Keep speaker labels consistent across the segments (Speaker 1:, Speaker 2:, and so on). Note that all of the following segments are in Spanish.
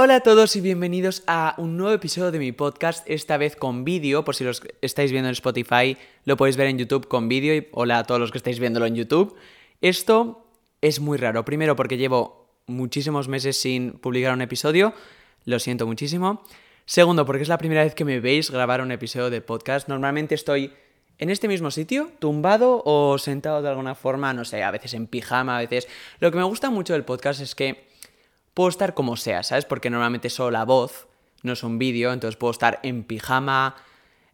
Speaker 1: Hola a todos y bienvenidos a un nuevo episodio de mi podcast, esta vez con vídeo, por si los estáis viendo en Spotify, lo podéis ver en YouTube con vídeo y hola a todos los que estáis viéndolo en YouTube. Esto es muy raro, primero porque llevo muchísimos meses sin publicar un episodio, lo siento muchísimo. Segundo, porque es la primera vez que me veis grabar un episodio de podcast. Normalmente estoy en este mismo sitio, tumbado o sentado de alguna forma, no sé, a veces en pijama, a veces... Lo que me gusta mucho del podcast es que puedo estar como sea, ¿sabes? Porque normalmente solo la voz, no es un vídeo, entonces puedo estar en pijama,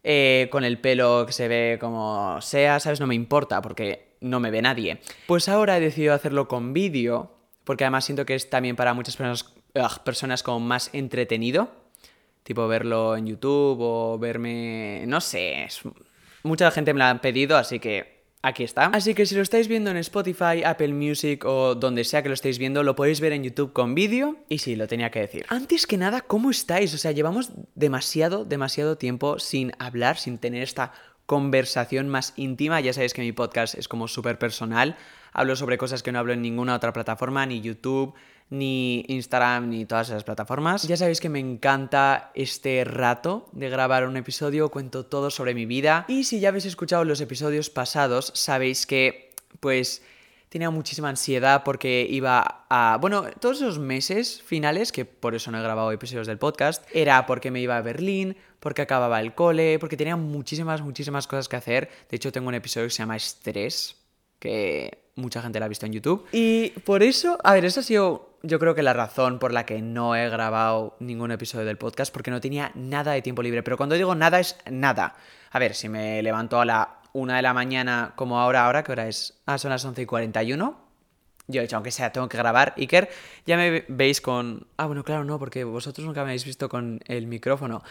Speaker 1: eh, con el pelo que se ve como sea, ¿sabes? No me importa porque no me ve nadie. Pues ahora he decidido hacerlo con vídeo, porque además siento que es también para muchas personas, personas como más entretenido, tipo verlo en YouTube o verme, no sé, mucha gente me lo ha pedido, así que aquí está. Así que si lo estáis viendo en Spotify, Apple Music o donde sea que lo estéis viendo, lo podéis ver en YouTube con vídeo. Y sí, lo tenía que decir. Antes que nada, ¿cómo estáis? O sea, llevamos demasiado, demasiado tiempo sin hablar, sin tener esta conversación más íntima. Ya sabéis que mi podcast es como súper personal. Hablo sobre cosas que no hablo en ninguna otra plataforma, ni YouTube, ni Instagram, ni todas esas plataformas. Ya sabéis que me encanta este rato de grabar un episodio, cuento todo sobre mi vida. Y si ya habéis escuchado los episodios pasados, sabéis que, pues, tenía muchísima ansiedad porque iba a... Bueno, todos esos meses finales, que por eso no he grabado episodios del podcast, era porque me iba a Berlín, porque acababa el cole, porque tenía muchísimas, muchísimas cosas que hacer. De hecho, tengo un episodio que se llama Estrés, que mucha gente la ha visto en YouTube. Y por eso, a ver, esa ha sido yo creo que la razón por la que no he grabado ningún episodio del podcast, porque no tenía nada de tiempo libre. Pero cuando digo nada es nada. A ver, si me levanto a la una de la mañana como ahora, ahora, ¿qué hora es? Ah, son las 11 y 41. Yo he dicho, aunque sea, tengo que grabar. Iker, ya me veis con... Ah, bueno, claro, no, porque vosotros nunca me habéis visto con el micrófono.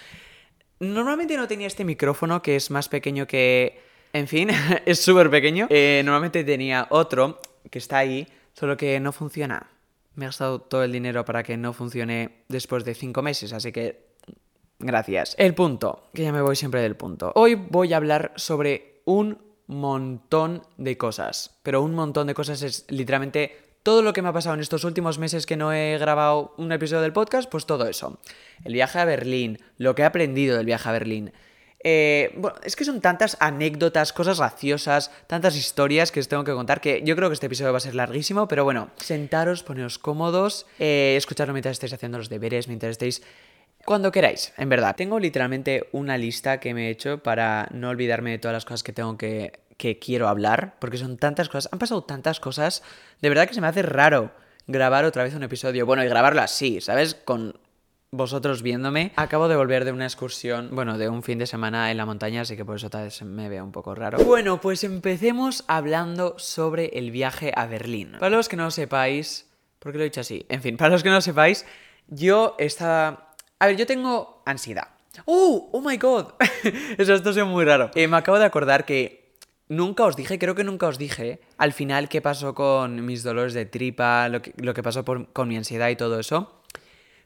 Speaker 1: Normalmente no tenía este micrófono que es más pequeño que en fin, es súper pequeño. Eh, normalmente tenía otro que está ahí, solo que no funciona. Me he gastado todo el dinero para que no funcione después de cinco meses, así que gracias. El punto, que ya me voy siempre del punto. Hoy voy a hablar sobre un montón de cosas, pero un montón de cosas es literalmente todo lo que me ha pasado en estos últimos meses que no he grabado un episodio del podcast, pues todo eso. El viaje a Berlín, lo que he aprendido del viaje a Berlín, eh, bueno, es que son tantas anécdotas, cosas graciosas, tantas historias que os tengo que contar que yo creo que este episodio va a ser larguísimo, pero bueno, sentaros, poneros cómodos, eh, escucharlo mientras estéis haciendo los deberes, mientras estéis... Cuando queráis, en verdad. Tengo literalmente una lista que me he hecho para no olvidarme de todas las cosas que tengo que, que quiero hablar, porque son tantas cosas, han pasado tantas cosas, de verdad que se me hace raro grabar otra vez un episodio. Bueno, y grabarlo así, ¿sabes? Con vosotros viéndome. Acabo de volver de una excursión, bueno, de un fin de semana en la montaña, así que por eso tal vez me veo un poco raro. Bueno, pues empecemos hablando sobre el viaje a Berlín. Para los que no lo sepáis, ¿por qué lo he dicho así? En fin, para los que no lo sepáis, yo estaba... A ver, yo tengo ansiedad. ¡Oh! ¡Oh my god! eso, esto es muy raro. Eh, me acabo de acordar que Nunca os dije, creo que nunca os dije al final qué pasó con mis dolores de tripa, lo que, lo que pasó con mi ansiedad y todo eso.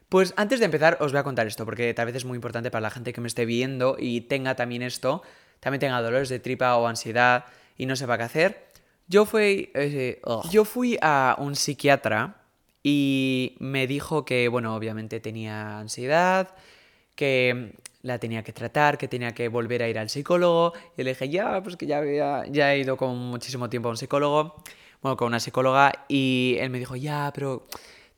Speaker 1: Pues antes de empezar os voy a contar esto, porque tal vez es muy importante para la gente que me esté viendo y tenga también esto, también tenga dolores de tripa o ansiedad y no sepa qué hacer. Yo fui, eh, yo fui a un psiquiatra y me dijo que, bueno, obviamente tenía ansiedad, que la tenía que tratar, que tenía que volver a ir al psicólogo. Y le dije, ya, pues que ya, había, ya he ido con muchísimo tiempo a un psicólogo, bueno, con una psicóloga, y él me dijo, ya, pero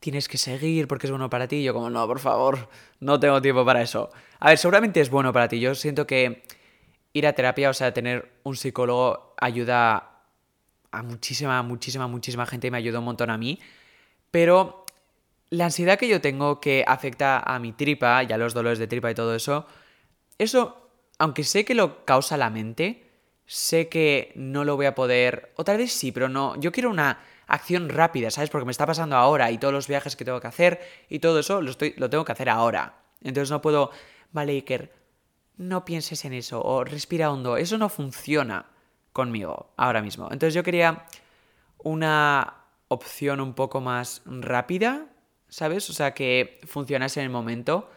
Speaker 1: tienes que seguir porque es bueno para ti. Yo como, no, por favor, no tengo tiempo para eso. A ver, seguramente es bueno para ti. Yo siento que ir a terapia, o sea, tener un psicólogo ayuda a muchísima, muchísima, muchísima gente y me ayuda un montón a mí. Pero la ansiedad que yo tengo que afecta a mi tripa y a los dolores de tripa y todo eso, eso, aunque sé que lo causa la mente, sé que no lo voy a poder, o tal vez sí, pero no, yo quiero una acción rápida, ¿sabes? Porque me está pasando ahora y todos los viajes que tengo que hacer y todo eso lo, estoy, lo tengo que hacer ahora. Entonces no puedo, vale, Iker, no pienses en eso o respira hondo. Eso no funciona conmigo ahora mismo. Entonces yo quería una opción un poco más rápida, ¿sabes? O sea, que funcionase en el momento.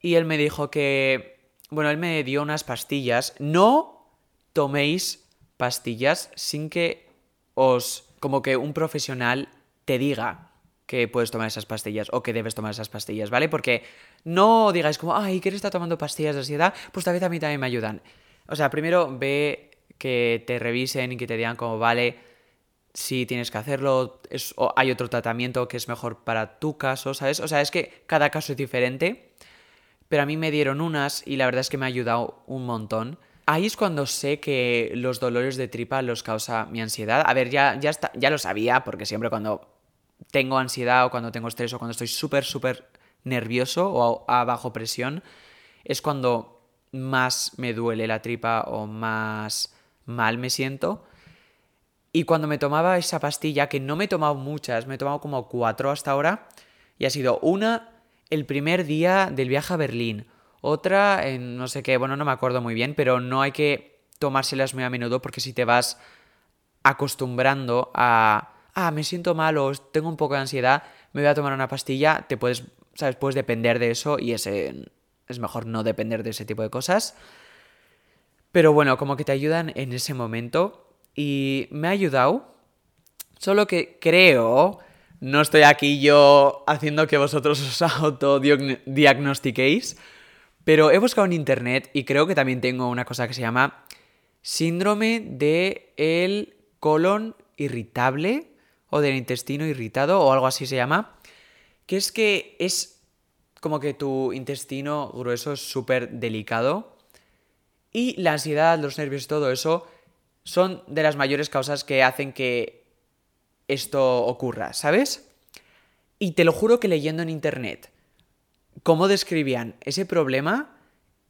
Speaker 1: Y él me dijo que, bueno, él me dio unas pastillas. No toméis pastillas sin que os como que un profesional te diga que puedes tomar esas pastillas o que debes tomar esas pastillas, ¿vale? Porque no digáis como, ay, ¿quieres estar tomando pastillas de ansiedad? Pues tal vez a mí también me ayudan. O sea, primero ve que te revisen y que te digan como, vale, si tienes que hacerlo, o hay otro tratamiento que es mejor para tu caso, ¿sabes? O sea, es que cada caso es diferente, pero a mí me dieron unas y la verdad es que me ha ayudado un montón. Ahí es cuando sé que los dolores de tripa los causa mi ansiedad. A ver, ya, ya, ya lo sabía, porque siempre cuando tengo ansiedad o cuando tengo estrés o cuando estoy súper, súper nervioso o a, bajo presión, es cuando más me duele la tripa o más mal me siento. Y cuando me tomaba esa pastilla, que no me he tomado muchas, me he tomado como cuatro hasta ahora, y ha sido una el primer día del viaje a Berlín, otra en no sé qué, bueno, no me acuerdo muy bien, pero no hay que tomárselas muy a menudo porque si te vas acostumbrando a ah, me siento mal o tengo un poco de ansiedad, me voy a tomar una pastilla, te puedes, ¿sabes? Puedes depender de eso y ese, es mejor no depender de ese tipo de cosas. Pero bueno, como que te ayudan en ese momento y me ha ayudado. Solo que creo, no estoy aquí yo haciendo que vosotros os autodiagnostiquéis, pero he buscado en internet y creo que también tengo una cosa que se llama síndrome de el colon irritable o del intestino irritado o algo así se llama, que es que es como que tu intestino grueso es súper delicado y la ansiedad, los nervios y todo eso son de las mayores causas que hacen que esto ocurra, ¿sabes? Y te lo juro que leyendo en internet cómo describían ese problema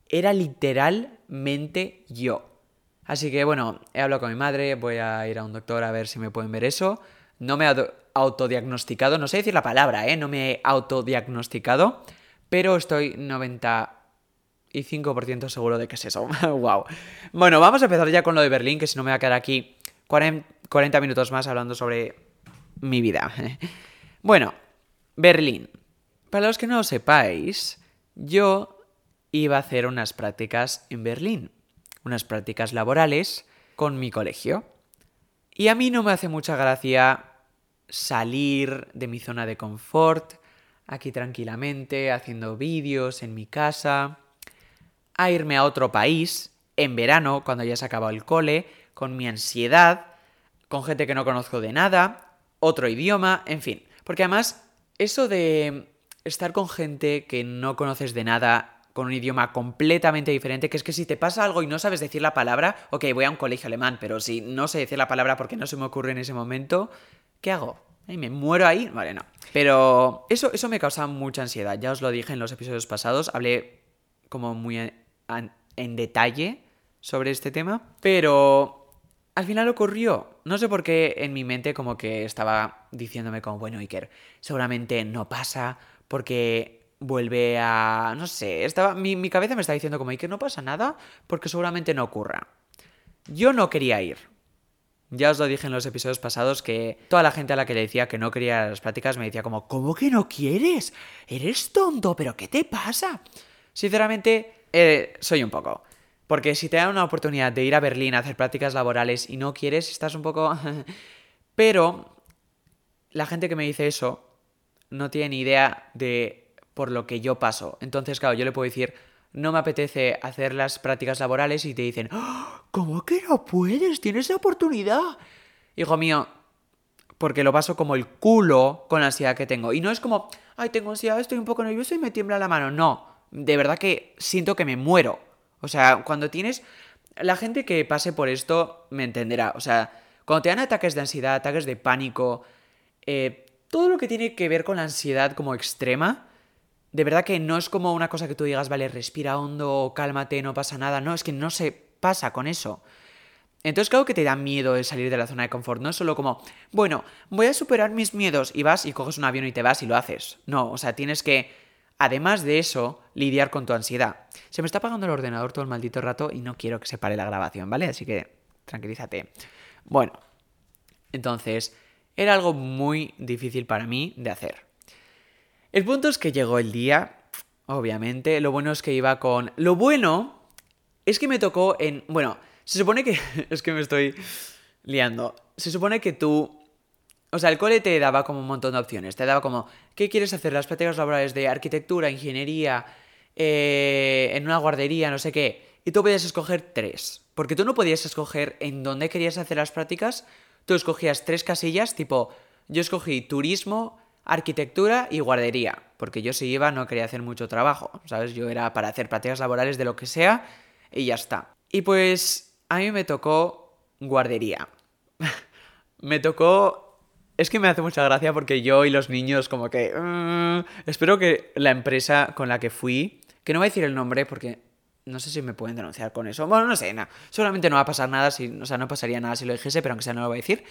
Speaker 1: era literalmente yo. Así que bueno, he hablado con mi madre, voy a ir a un doctor a ver si me pueden ver eso. No me he autodiagnosticado, no sé decir la palabra, ¿eh? No me he autodiagnosticado, pero estoy 95% seguro de que es eso. wow. Bueno, vamos a empezar ya con lo de Berlín, que si no me voy a quedar aquí 40 minutos más hablando sobre mi vida. bueno, Berlín. Para los que no lo sepáis, yo iba a hacer unas prácticas en Berlín, unas prácticas laborales con mi colegio. Y a mí no me hace mucha gracia salir de mi zona de confort, aquí tranquilamente, haciendo vídeos en mi casa, a irme a otro país, en verano, cuando ya se ha acabado el cole, con mi ansiedad, con gente que no conozco de nada, otro idioma, en fin. Porque además, eso de estar con gente que no conoces de nada, con un idioma completamente diferente, que es que si te pasa algo y no sabes decir la palabra, ok, voy a un colegio alemán, pero si no sé decir la palabra porque no se me ocurre en ese momento, ¿qué hago? ¿Me muero ahí? Vale, no. Pero eso, eso me causa mucha ansiedad. Ya os lo dije en los episodios pasados. Hablé como muy en, detalle sobre este tema. Pero al final ocurrió. No sé por qué en mi mente como que estaba diciéndome como, bueno, Iker, seguramente no pasa porque vuelve a... no sé, estaba, mi, mi cabeza me está diciendo como, Iker, no pasa nada porque seguramente no ocurra. Yo no quería ir. Ya os lo dije en los episodios pasados que toda la gente a la que le decía que no quería las prácticas me decía como, ¿cómo que no quieres? Eres tonto, pero ¿qué te pasa? Sinceramente, eh, soy un poco. Porque si te dan una oportunidad de ir a Berlín a hacer prácticas laborales y no quieres, estás un poco... pero la gente que me dice eso no tiene ni idea de por lo que yo paso. Entonces, claro, yo le puedo decir, no me apetece hacer las prácticas laborales y te dicen, ¡Ah! ¿cómo que no puedes? Tienes la oportunidad. Hijo mío, porque lo paso como el culo con la ansiedad que tengo. Y no es como, ay, tengo ansiedad, estoy un poco nervioso y me tiembla la mano. No, de verdad que siento que me muero. O sea, cuando tienes... La gente que pase por esto me entenderá. O sea, cuando te dan ataques de ansiedad, ataques de pánico, eh, todo lo que tiene que ver con la ansiedad como extrema, de verdad que no es como una cosa que tú digas, vale, respira hondo, cálmate, no pasa nada. No, es que no se pasa con eso. Entonces, claro que te da miedo el salir de la zona de confort. No es solo como, bueno, voy a superar mis miedos y vas y coges un avión y te vas y lo haces. No, o sea, tienes que, además de eso, lidiar con tu ansiedad. Se me está apagando el ordenador todo el maldito rato y no quiero que se pare la grabación, ¿vale? Así que tranquilízate. Bueno, entonces, era algo muy difícil para mí de hacer. El punto es que llegó el día, obviamente. Lo bueno es que iba con... Lo bueno es que me tocó en... Bueno, se supone que... es que me estoy liando. Se supone que tú O sea, el cole te daba como un montón de opciones. Te daba como, ¿qué quieres hacer? Las prácticas laborales de arquitectura, ingeniería, eh, en una guardería, no sé qué. Y tú podías escoger tres. Porque tú no podías escoger en dónde querías hacer las prácticas. Tú escogías tres casillas, tipo, yo escogí turismo, arquitectura y guardería. Porque yo si iba no quería hacer mucho trabajo, ¿sabes? Yo era para hacer prácticas laborales de lo que sea y ya está. Y pues a mí me tocó guardería. me tocó es que me hace mucha gracia porque yo y los niños como que... Mm, espero que la empresa con la que fui, que no voy a decir el nombre porque no sé si me pueden denunciar con eso. Bueno, no sé, nada. Solamente no va a pasar nada, si, o sea, no pasaría nada si lo dijese, pero aunque sea no lo voy a decir.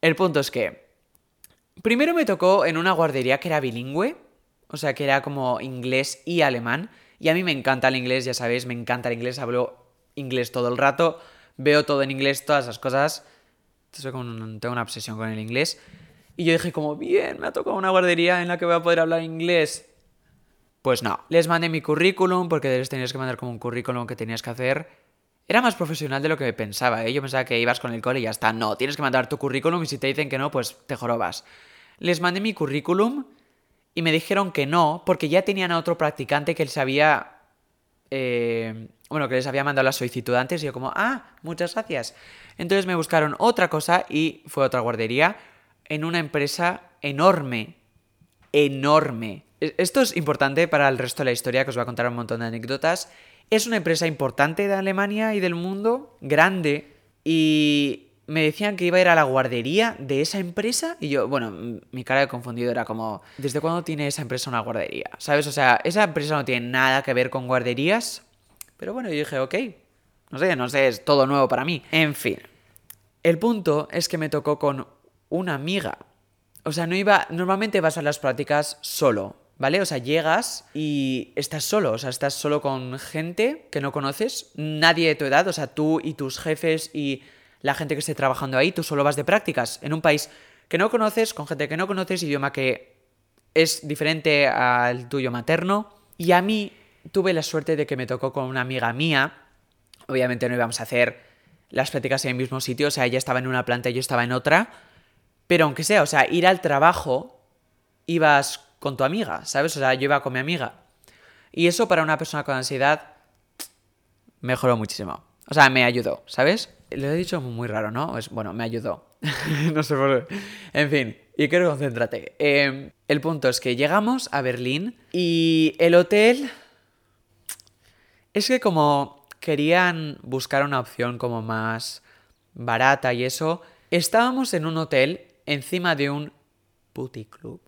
Speaker 1: El punto es que... Primero me tocó en una guardería que era bilingüe, o sea, que era como inglés y alemán. Y a mí me encanta el inglés, ya sabéis, me encanta el inglés, hablo inglés todo el rato, veo todo en inglés, todas esas cosas tengo una obsesión con el inglés. Y yo dije como, bien, me ha tocado una guardería en la que voy a poder hablar inglés. Pues no, les mandé mi currículum porque les tenías que mandar como un currículum que tenías que hacer. Era más profesional de lo que pensaba, ¿eh? Yo pensaba que ibas con el cole y ya está. No, tienes que mandar tu currículum y si te dicen que no, pues te jorobas. Les mandé mi currículum y me dijeron que no porque ya tenían a otro practicante que les había... Eh, bueno, que les había mandado la solicitud antes y yo como, ah, muchas gracias. Entonces me buscaron otra cosa y fue otra guardería en una empresa enorme, enorme. Esto es importante para el resto de la historia, que os voy a contar un montón de anécdotas. Es una empresa importante de Alemania y del mundo, grande, y me decían que iba a ir a la guardería de esa empresa y yo, bueno, mi cara de confundido era como, ¿desde cuándo tiene esa empresa una guardería? ¿Sabes? O sea, esa empresa no tiene nada que ver con guarderías, pero bueno, yo dije, ok, no sé, no sé, es todo nuevo para mí. En fin, el punto es que me tocó con una amiga. O sea, no iba, normalmente vas a las prácticas solo, ¿vale? O sea, llegas y estás solo, o sea, estás solo con gente que no conoces, nadie de tu edad, o sea, tú y tus jefes y la gente que esté trabajando ahí, tú solo vas de prácticas en un país que no conoces, con gente que no conoces, idioma que es diferente al tuyo materno. Y a mí tuve la suerte de que me tocó con una amiga mía. Obviamente no íbamos a hacer las prácticas en el mismo sitio, o sea, ella estaba en una planta y yo estaba en otra. Pero aunque sea, o sea, ir al trabajo, ibas con tu amiga, ¿sabes? O sea, yo iba con mi amiga. Y eso para una persona con ansiedad mejoró muchísimo. O sea, me ayudó, ¿sabes? Lo he dicho muy raro, ¿no? Es, bueno, me ayudó. no sé por qué. En fin, y quiero concéntrate. Eh, el punto es que llegamos a Berlín y el hotel es que como querían buscar una opción como más barata y eso, estábamos en un hotel encima de un putty club,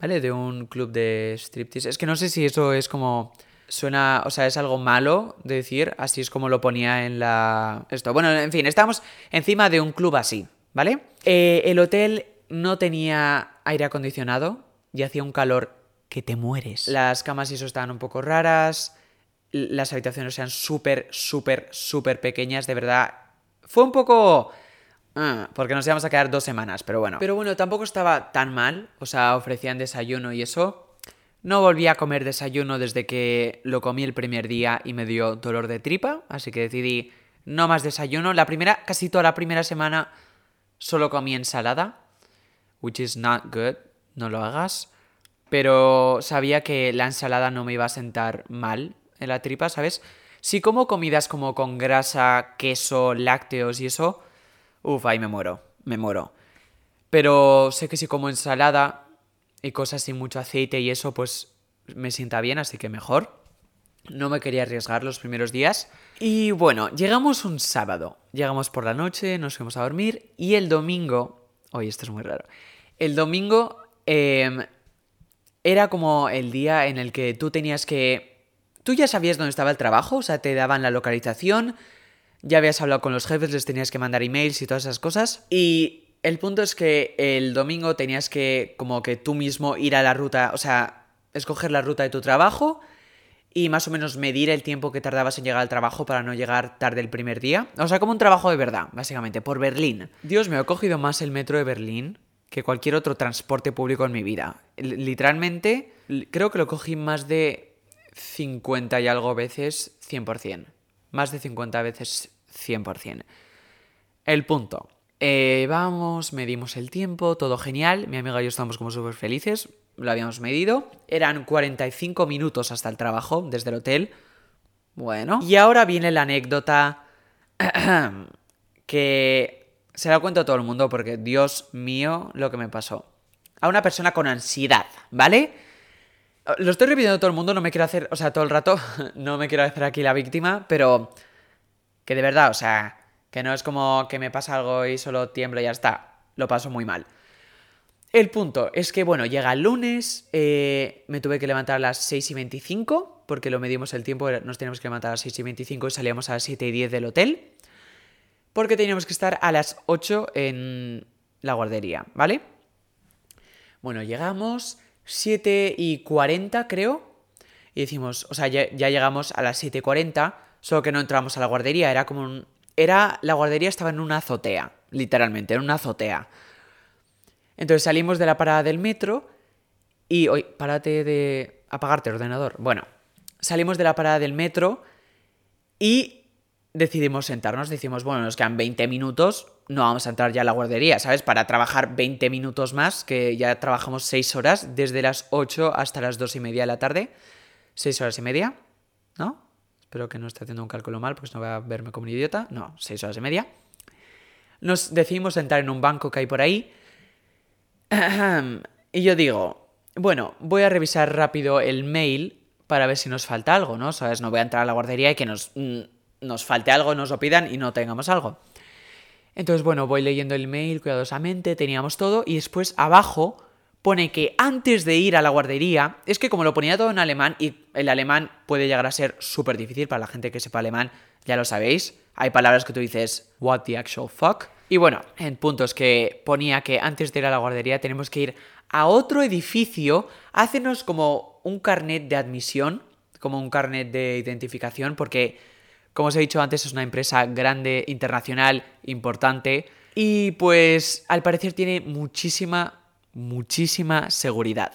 Speaker 1: ¿vale? De un club de striptease. Es que no sé si eso es como suena, o sea, es algo malo de decir, así es como lo ponía en la esto. Bueno, en fin, estábamos encima de un club así, ¿vale? Eh, el hotel no tenía aire acondicionado y hacía un calor que te mueres. Las camas y eso estaban un poco raras las habitaciones sean súper, súper, súper pequeñas, de verdad. Fue un poco... Ah, porque nos íbamos a quedar dos semanas, pero bueno. Pero bueno, tampoco estaba tan mal, o sea, ofrecían desayuno y eso. No volví a comer desayuno desde que lo comí el primer día y me dio dolor de tripa, así que decidí no más desayuno. La primera, casi toda la primera semana solo comí ensalada, which is not good, no lo hagas. Pero sabía que la ensalada no me iba a sentar mal en la tripa, ¿sabes? Si como comidas como con grasa, queso, lácteos y eso, uff, ahí me muero, me muero. Pero sé que si como ensalada y cosas sin mucho aceite y eso, pues me sienta bien, así que mejor. No me quería arriesgar los primeros días. Y bueno, llegamos un sábado. Llegamos por la noche, nos fuimos a dormir y el domingo... Oye, esto es muy raro. El domingo em, era como el día en el que tú tenías que tú ya sabías dónde estaba el trabajo, o sea, te daban la localización, ya habías hablado con los jefes, les tenías que mandar emails y todas esas cosas. Y el punto es que el domingo tenías que como que tú mismo ir a la ruta, o sea, escoger la ruta de tu trabajo y más o menos medir el tiempo que tardabas en llegar al trabajo para no llegar tarde el primer día. O sea, como un trabajo de verdad, básicamente, por Berlín. Dios, me he cogido más el metro de Berlín que cualquier otro transporte público en mi vida. Literalmente, creo que lo cogí más de 50 y algo veces 100%. Más de 50 veces 100%. El punto. Eh, vamos, medimos el tiempo, todo genial. Mi amiga y yo estamos como súper felices. Lo habíamos medido. Eran 45 minutos hasta el trabajo desde el hotel. Bueno. Y ahora viene la anécdota que se la cuento a todo el mundo porque, Dios mío, lo que me pasó. A una persona con ansiedad, ¿vale? Lo estoy repitiendo a todo el mundo, no me quiero hacer, o sea, todo el rato, no me quiero hacer aquí la víctima, pero que de verdad, o sea, que no es como que me pasa algo y solo tiemblo y ya está. Lo paso muy mal. El punto es que, bueno, llega el lunes, eh, me tuve que levantar a las 6 y 25, porque lo medimos el tiempo, nos teníamos que levantar a las 6 y 25 y salíamos a las 7 y 10 del hotel, porque teníamos que estar a las 8 en la guardería, ¿vale? Bueno, llegamos 7 y 40 creo, y decimos, o sea, ya, llegamos a las 7 y 40, solo que no entramos a la guardería, era como un, era, la guardería estaba en una azotea, literalmente, en una azotea. Entonces salimos de la parada del metro y, oye, párate de apagarte el ordenador. Bueno, salimos de la parada del metro y decidimos sentarnos. Decimos, bueno, nos quedan 20 minutos, no vamos a entrar ya a la guardería, ¿sabes? Para trabajar 20 minutos más, que ya trabajamos 6 horas, desde las 8 hasta las 2 y media de la tarde. 6 horas y media, ¿no? Espero que no esté haciendo un cálculo mal, porque no voy a verme como un idiota. No, seis horas y media. Nos decidimos sentar en un banco que hay por ahí. Y yo digo, bueno, voy a revisar rápido el mail para ver si nos falta algo, ¿no? ¿Sabes? No voy a entrar a la guardería y que nos, mm, nos falte algo, nos lo pidan y no tengamos algo. Entonces, bueno, voy leyendo el mail cuidadosamente, teníamos todo y después abajo pone que antes de ir a la guardería, es que como lo ponía todo en alemán y el alemán puede llegar a ser súper difícil para la gente que sepa alemán, ya lo sabéis, hay palabras que tú dices, what the actual fuck. Y bueno, en puntos que ponía que antes de ir a la guardería tenemos que ir a otro edificio, hacernos como un carnet de admisión, como un carnet de identificación, porque, como os he dicho antes, es una empresa grande, internacional, importante, y pues al parecer tiene muchísima muchísima seguridad.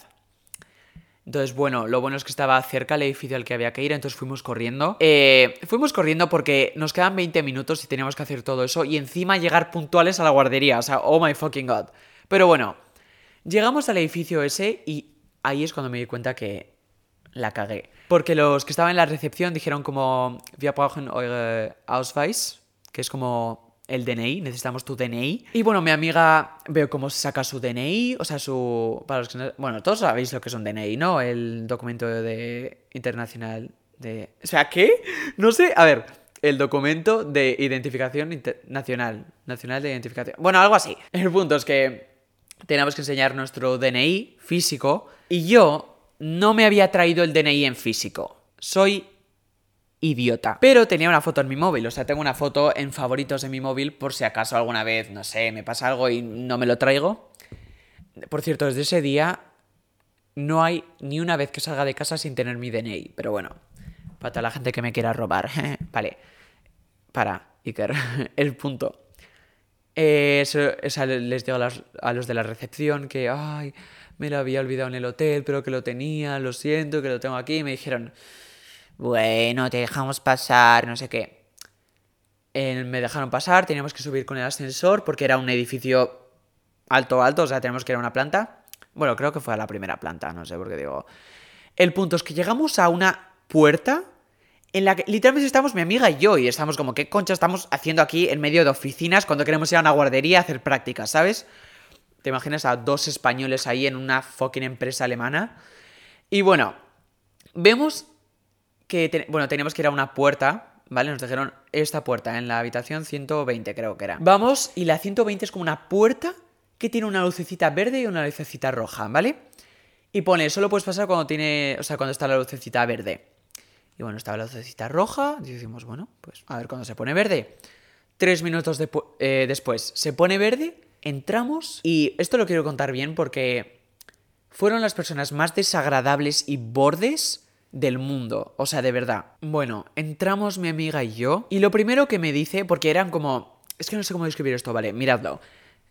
Speaker 1: Entonces, bueno, lo bueno es que estaba cerca el edificio al que había que ir, entonces fuimos corriendo. Eh, fuimos corriendo porque nos quedan 20 minutos y teníamos que hacer todo eso y encima llegar puntuales a la guardería, o sea, oh my fucking god. Pero bueno, llegamos al edificio ese y ahí es cuando me di cuenta que la cagué. Porque los que estaban en la recepción dijeron como, wir brauchen eure Ausweis, que es como el DNI, necesitamos tu DNI. Y bueno, mi amiga veo cómo saca su DNI, o sea, su... Para los que bueno, todos sabéis lo que es un DNI, ¿no? El documento de internacional de... O sea, ¿qué? No sé, a ver, el documento de identificación nacional, nacional de identificación. Bueno, algo así. El punto es que teníamos que enseñar nuestro DNI físico y yo no me había traído el DNI en físico. Soy idiota. Pero tenía una foto en mi móvil, o sea, tengo una foto en favoritos en mi móvil por si acaso alguna vez, no sé, me pasa algo y no me lo traigo. Por cierto, desde ese día no hay ni una vez que salga de casa sin tener mi DNI, pero bueno, para toda la gente que me quiera robar. vale, para, Iker, el punto. Eh, eso, les digo a, los de la recepción que, ay, me lo había olvidado en el hotel, pero que lo tenía, lo siento, que lo tengo aquí. Me dijeron, bueno, te dejamos pasar, no sé qué. me dejaron pasar, teníamos que subir con el ascensor porque era un edificio alto, alto, o sea, tenemos que ir a una planta. Bueno, creo que fue a la primera planta, no sé por qué digo. El punto es que llegamos a una puerta en la que literalmente estamos mi amiga y yo y estamos como, ¿qué concha estamos haciendo aquí en medio de oficinas cuando queremos ir a una guardería a hacer prácticas, ¿sabes? ¿Te imaginas a dos españoles ahí en una fucking empresa alemana? Y bueno, vemos que, bueno, teníamos que ir a una puerta, ¿vale? Nos dijeron esta puerta en la habitación 120 creo que era. Vamos y la 120 es como una puerta que tiene una lucecita verde y una lucecita roja, ¿vale? Y pone, solo puedes pasar cuando tiene, o sea, cuando está la lucecita verde. Y bueno, estaba la lucecita roja, y decimos, bueno, pues a ver cuando se pone verde. Tres minutos eh, después se pone verde, entramos y esto lo quiero contar bien porque fueron las personas más desagradables y bordes del mundo. O sea, de verdad. Bueno, entramos mi amiga y yo. Y lo primero que me dice, porque eran como. Es que no sé cómo describir esto, vale, miradlo.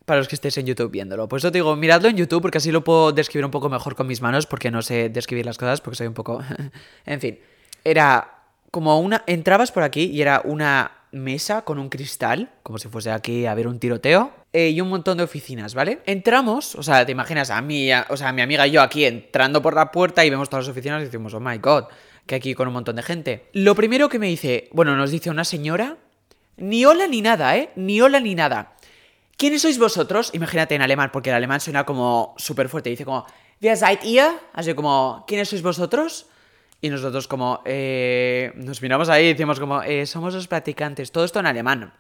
Speaker 1: Para los que estéis en YouTube viéndolo. Pues yo te digo, miradlo en YouTube porque así lo puedo describir un poco mejor con mis manos, porque no sé describir las cosas, porque soy un poco. en fin. Era como una. Entrabas por aquí y era una mesa con un cristal, como si fuese aquí a ver un tiroteo, eh, y un montón de oficinas, ¿vale? Entramos, o sea, te imaginas a mí, o sea, a mi amiga y yo aquí entrando por la puerta y vemos todas las oficinas y decimos, oh my god, que aquí con un montón de gente. Lo primero que me dice, bueno, nos dice una señora, ni hola ni nada, ¿eh? Ni hola ni nada. ¿Quiénes sois vosotros? Imagínate en alemán, porque el alemán suena como súper fuerte. Dice como, Wer seid ihr? Así como, ¿quiénes sois vosotros? Y nosotros como, eh, nos miramos ahí y decimos como, eh, somos los practicantes. Todo esto en alemán.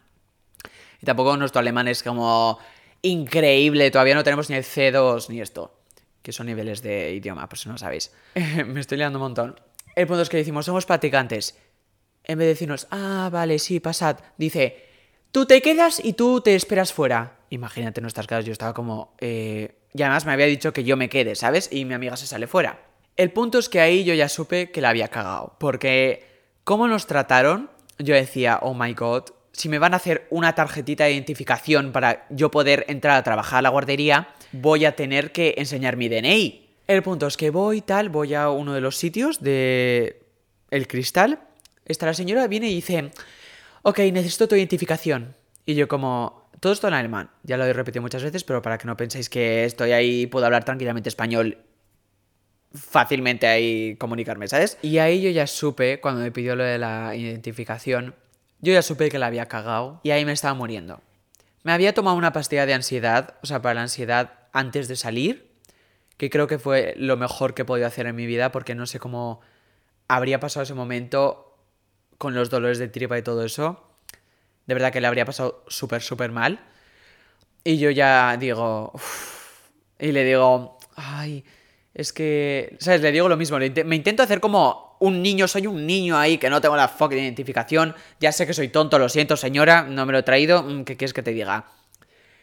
Speaker 1: Y tampoco nuestro alemán es como increíble. Todavía no tenemos ni el C2 ni esto. Que son niveles de idioma, por si no sabéis. Me estoy liando un montón. El punto es que decimos, somos practicantes. En vez de decirnos, ah, vale, sí, pasad. Dice, tú te quedas y tú te esperas fuera. Imagínate nuestras caras, yo estaba como... Eh... Y además me había dicho que yo me quede, ¿sabes? Y mi amiga se sale fuera. El punto es que ahí yo ya supe que la había cagado. Porque, ¿cómo nos trataron? Yo decía, oh my god, si me van a hacer una tarjetita de identificación para yo poder entrar a trabajar a la guardería, voy a tener que enseñar mi DNI. El punto es que voy tal, voy a uno de los sitios de el cristal. Esta la señora viene y dice, ok, necesito tu identificación. Y yo como, todo esto en alemán, ya lo he repetido muchas veces, pero para que no penséis que estoy ahí puedo hablar tranquilamente español, fácilmente ahí comunicarme, ¿sabes? Y ahí yo ya supe, cuando me pidió lo de la identificación, yo ya supe que la había cagado y ahí me estaba muriendo. Me había tomado una pastilla de ansiedad, o sea, para la ansiedad antes de salir, que creo que fue lo mejor que he podido hacer en mi vida porque no sé cómo habría pasado ese momento con los dolores de tripa y todo eso. De verdad que le habría pasado súper, súper mal. Y yo ya digo... y le digo... Ay, es que... ¿Sabes? Le digo lo mismo. Me intento hacer como un niño. Soy un niño ahí que no tengo la fucking identificación. Ya sé que soy tonto, lo siento señora. No me lo he traído. Mm, ¿Qué quieres que te diga?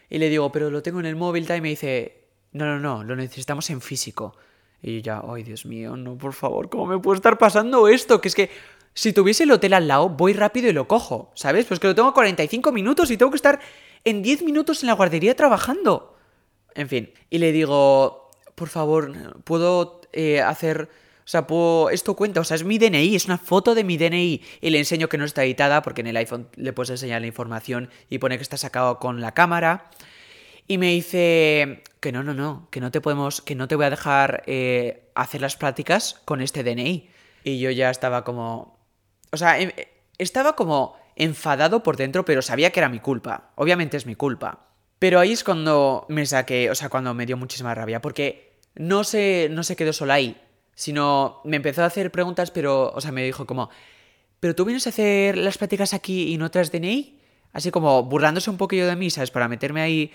Speaker 1: Y le digo, pero lo tengo en el móvil. Y me dice... No, no, no. Lo necesitamos en físico. Y ya, ay, Dios mío, no, por favor, ¿cómo me puede estar pasando esto? Que es que si tuviese el hotel al lado, voy rápido y lo cojo, ¿sabes? Pues que lo tengo a 45 minutos y tengo que estar en 10 minutos en la guardería trabajando. En fin, y le digo, por favor, ¿puedo eh, hacer... O sea, puedo... esto cuenta, o sea, es mi DNI, es una foto de mi DNI. Y le enseño que no está editada porque en el iPhone le puedes enseñar la información y pone que está sacado con la cámara. Y me dice que no, no, no, que no te podemos, que no te voy a dejar eh, hacer las prácticas con este DNI. Y yo ya estaba como, o sea, em, estaba como enfadado por dentro, pero sabía que era mi culpa. Obviamente es mi culpa. Pero ahí es cuando me saqué, o sea, cuando me dio muchísima rabia, porque no se, no se quedó solo ahí, sino me empezó a hacer preguntas, pero, o sea, me dijo como, ¿pero tú vienes a hacer las prácticas aquí y no traes DNI? Así como burlándose un poquillo de mí, ¿sabes? Para meterme ahí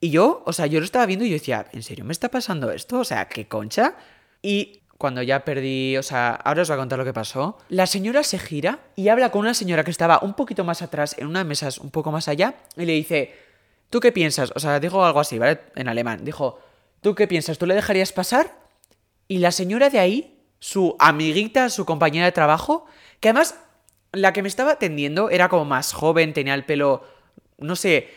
Speaker 1: y yo, o sea, yo lo estaba viendo y yo decía, ¿en serio me está pasando esto? O sea, ¿qué concha? Y cuando ya perdí, o sea, ahora os voy a contar lo que pasó. La señora se gira y habla con una señora que estaba un poquito más atrás, en una de mesas un poco más allá, y le dice, ¿tú qué piensas? O sea, dijo algo así, ¿vale? En alemán. Dijo, ¿tú qué piensas? ¿Tú le dejarías pasar? Y la señora de ahí, su amiguita, su compañera de trabajo, que además la que me estaba atendiendo era como más joven, tenía el pelo, no sé,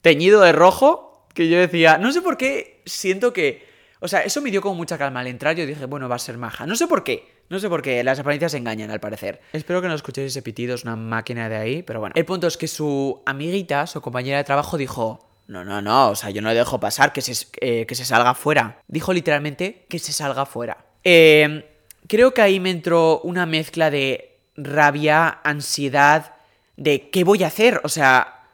Speaker 1: teñido de rojo, que yo decía, no sé por qué siento que... O sea, eso me dio como mucha calma al entrar. Yo dije, bueno, va a ser maja. No sé por qué. No sé por qué. Las apariencias engañan, al parecer. Espero que no escuchéis ese pitido. Es una máquina de ahí. Pero bueno. El punto es que su amiguita, su compañera de trabajo, dijo... No, no, no. O sea, yo no le dejo pasar. Que se, eh, que se salga fuera. Dijo literalmente que se salga fuera. Eh, creo que ahí me entró una mezcla de rabia, ansiedad, de qué voy a hacer. O sea,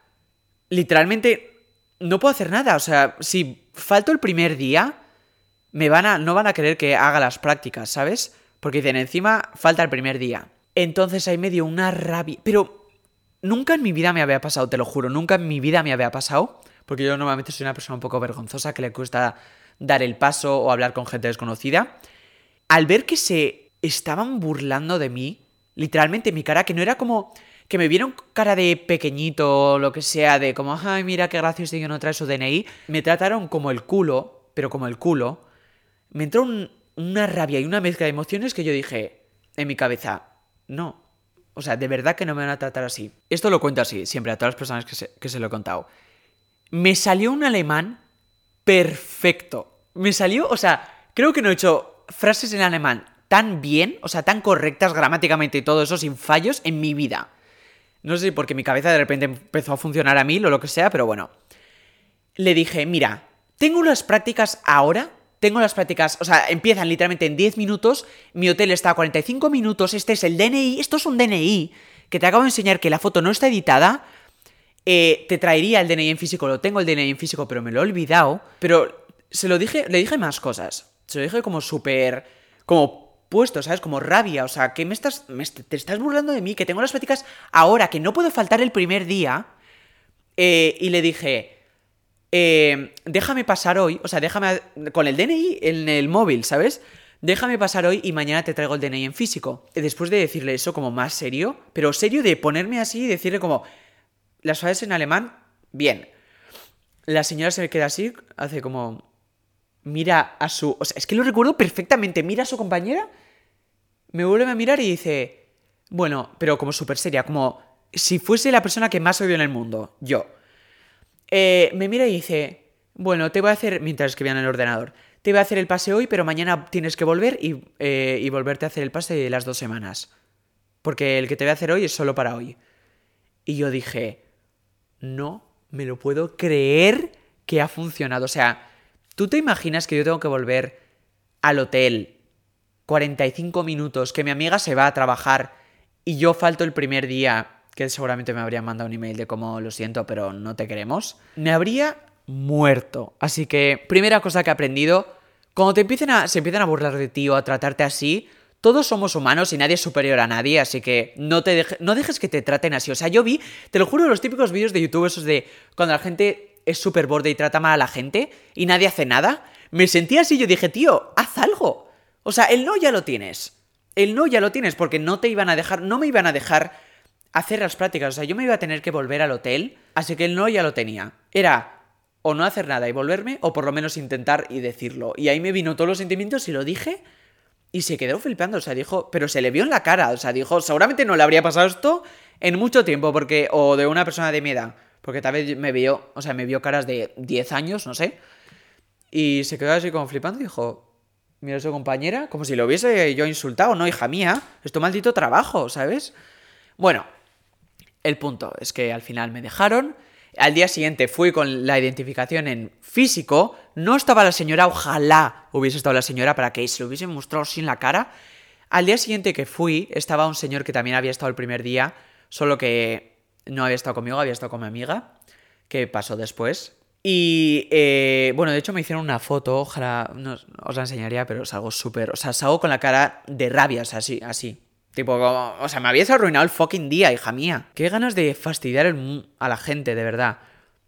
Speaker 1: literalmente no puedo hacer nada. O sea, si falto el primer día, me van a, no van a querer que haga las prácticas, ¿sabes? Porque dicen, encima falta el primer día. Entonces ahí me dio una rabia. Pero nunca en mi vida me había pasado, te lo juro, nunca en mi vida me había pasado. Porque yo normalmente soy una persona un poco vergonzosa que le cuesta dar el paso o hablar con gente desconocida. Al ver que se estaban burlando de mí, literalmente mi cara, que no era como que me vieron cara de pequeñito o lo que sea, de como, ay, mira qué gracioso que no trae su DNI, me trataron como el culo, pero como el culo, me entró una rabia y una mezcla de emociones que yo dije en mi cabeza, no, o sea, de verdad que no me van a tratar así. Esto lo cuento así, siempre a todas las personas que se, que se lo he contado. Me salió un alemán perfecto. Me salió, o sea, creo que no he hecho frases en alemán tan bien, o sea, tan correctas gramáticamente y todo eso sin fallos en mi vida. No sé si porque mi cabeza de repente empezó a funcionar a mil o lo que sea, pero bueno. Le dije, mira, tengo las prácticas ahora. Tengo las prácticas, o sea, empiezan literalmente en 10 minutos. Mi hotel está a 45 minutos. Este es el DNI. Esto es un DNI que te acabo de enseñar que la foto no está editada. Eh, te traería el DNI en físico. Lo tengo el DNI en físico, pero me lo he olvidado. Pero se lo dije, le dije más cosas. Se lo dije como súper. Como puesto, ¿sabes? Como rabia, o sea, que me estás, te estás burlando de mí, que tengo las prácticas ahora, que no puedo faltar el primer día. Eh, y le dije, eh, déjame pasar hoy, o sea, déjame con el DNI en el móvil, ¿sabes? Déjame pasar hoy y mañana te traigo el DNI en físico. Después de decirle eso como más serio, pero serio de ponerme así y decirle como, las frases en alemán, bien. La señora se queda así, hace como, mira a su... O sea, es que lo recuerdo perfectamente. Mira a su compañera, me vuelve a mirar y dice, bueno, pero como súper seria, como si fuese la persona que más odio en el mundo, yo. Eh, me mira y dice, bueno, te voy a hacer, mientras escribía en el ordenador, te voy a hacer el pase hoy, pero mañana tienes que volver y, eh, y volverte a hacer el pase de las dos semanas. Porque el que te voy a hacer hoy es solo para hoy. Y yo dije, no me lo puedo creer que ha funcionado. O sea, ¿Tú te imaginas que yo tengo que volver al hotel 45 minutos, que mi amiga se va a trabajar y yo falto el primer día, que seguramente me habrían mandado un email de cómo lo siento, pero no te queremos? Me habría muerto. Así que, primera cosa que he aprendido, cuando te empiecen a, se empiezan a burlar de ti o a tratarte así, todos somos humanos y nadie es superior a nadie, así que no, te no dejes que te traten así. O sea, yo vi, te lo juro, los típicos vídeos de YouTube, esos de cuando la gente es súper borde y trata mal a la gente y nadie hace nada, me sentí así, yo dije, tío, haz algo. O sea, el no ya lo tienes. El no ya lo tienes porque no te iban a dejar, no me iban a dejar hacer las prácticas. O sea, yo me iba a tener que volver al hotel, así que el no ya lo tenía. Era o no hacer nada y volverme, o por lo menos intentar y decirlo. Y ahí me vino todos los sentimientos y lo dije. Y se quedó flipando, o sea, dijo, pero se le vio en la cara, o sea, dijo, seguramente no le habría pasado esto en mucho tiempo, porque, o de una persona de mi edad. Porque tal vez me vio, o sea, me vio caras de 10 años, no sé. Y se quedó así como flipando y dijo, mira a su compañera, como si lo hubiese yo insultado, no, hija mía, es tu maldito trabajo, ¿sabes? Bueno, el punto es que al final me dejaron. Al día siguiente fui con la identificación en físico. No estaba la señora, ojalá hubiese estado la señora para que se lo hubiese mostrado sin la cara. Al día siguiente que fui, estaba un señor que también había estado el primer día, solo que no había estado conmigo, había estado con mi amiga, que pasó después. Y eh, bueno, de hecho me hicieron una foto, ojalá no, os la enseñaría, pero salgo súper. O sea, salgo con la cara de rabia, o sea, así, así. Tipo, o sea, me habías arruinado el fucking día, hija mía. Qué ganas de fastidiar a la gente, de verdad.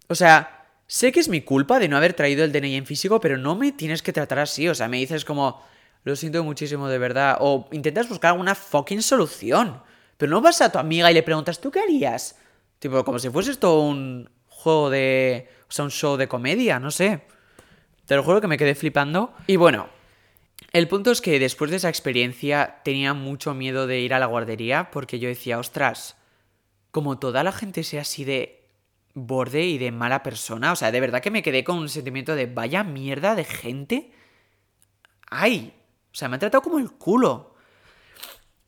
Speaker 1: O sea, sé que es mi culpa de no haber traído el DNI en físico, pero no me tienes que tratar así. O sea, me dices como, lo siento muchísimo, de verdad. O intentas buscar alguna fucking solución. Pero no vas a tu amiga y le preguntas, ¿tú qué harías? Tipo, como si fuese esto un juego de... O sea, un show de comedia, no sé. Te lo juro que me quedé flipando. Y bueno, el punto es que después de esa experiencia tenía mucho miedo de ir a la guardería porque yo decía, ostras, como toda la gente sea así de borde y de mala persona, o sea, de verdad que me quedé con un sentimiento de vaya mierda de gente. ¡Ay! O sea, me han tratado como el culo.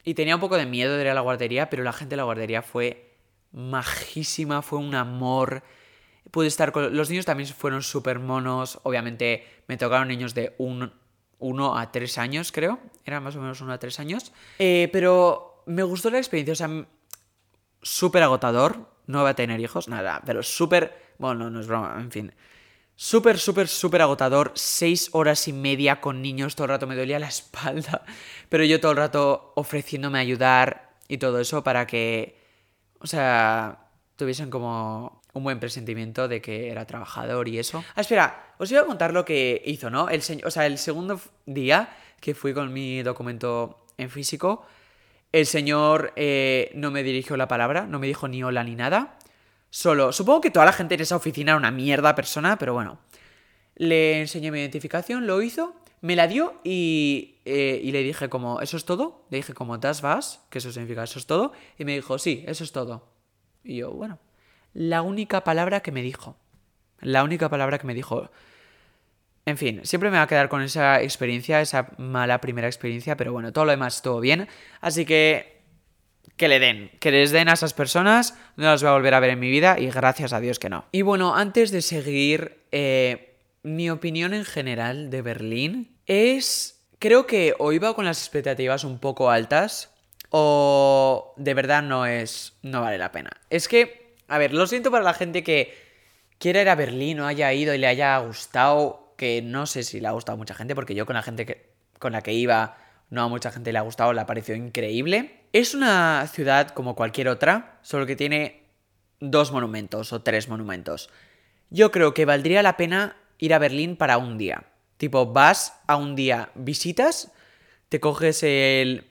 Speaker 1: Y tenía un poco de miedo de ir a la guardería, pero la gente de la guardería fue majísima, fue un amor. Pude estar con... Los niños también fueron súper monos. Obviamente me tocaron niños de 1 un, a 3 años, creo. Era más o menos 1 a 3 años. Eh, pero me gustó la experiencia. O sea, súper agotador. No voy a tener hijos, nada. Pero súper... Bueno, no es broma, en fin. Súper, súper, súper agotador. Seis horas y media con niños. Todo el rato me dolía la espalda. Pero yo todo el rato ofreciéndome ayudar y todo eso para que o sea, tuviesen como un buen presentimiento de que era trabajador y eso. Ah, espera, os iba a contar lo que hizo, ¿no? El o sea, el segundo día que fui con mi documento en físico, el señor eh, no me dirigió la palabra, no me dijo ni hola ni nada. Solo, supongo que toda la gente en esa oficina era una mierda persona, pero bueno. Le enseñé mi identificación, lo hizo, me la dio y, eh, y le dije como, ¿eso es todo? Le dije como, das vas, que eso significa, ¿eso es todo? Y me dijo, sí, eso es todo. Y yo, bueno, la única palabra que me dijo. La única palabra que me dijo. En fin, siempre me va a quedar con esa experiencia, esa mala primera experiencia, pero bueno, todo lo demás estuvo bien. Así que que le den, que les den a esas personas, no las voy a volver a ver en mi vida y gracias a Dios que no. Y bueno, antes de seguir, eh, mi opinión en general de Berlín es, creo que o iba con las expectativas un poco altas o de verdad no es, no vale la pena. Es que, a ver, lo siento para la gente que quiera ir a Berlín o haya ido y le haya gustado, que no sé si le ha gustado a mucha gente, porque yo con la gente que, con la que iba no a mucha gente le ha gustado, le ha parecido increíble. Es una ciudad como cualquier otra, solo que tiene dos monumentos o tres monumentos. Yo creo que valdría la pena ir a Berlín para un día. Tipo, vas a un día, visitas, te coges el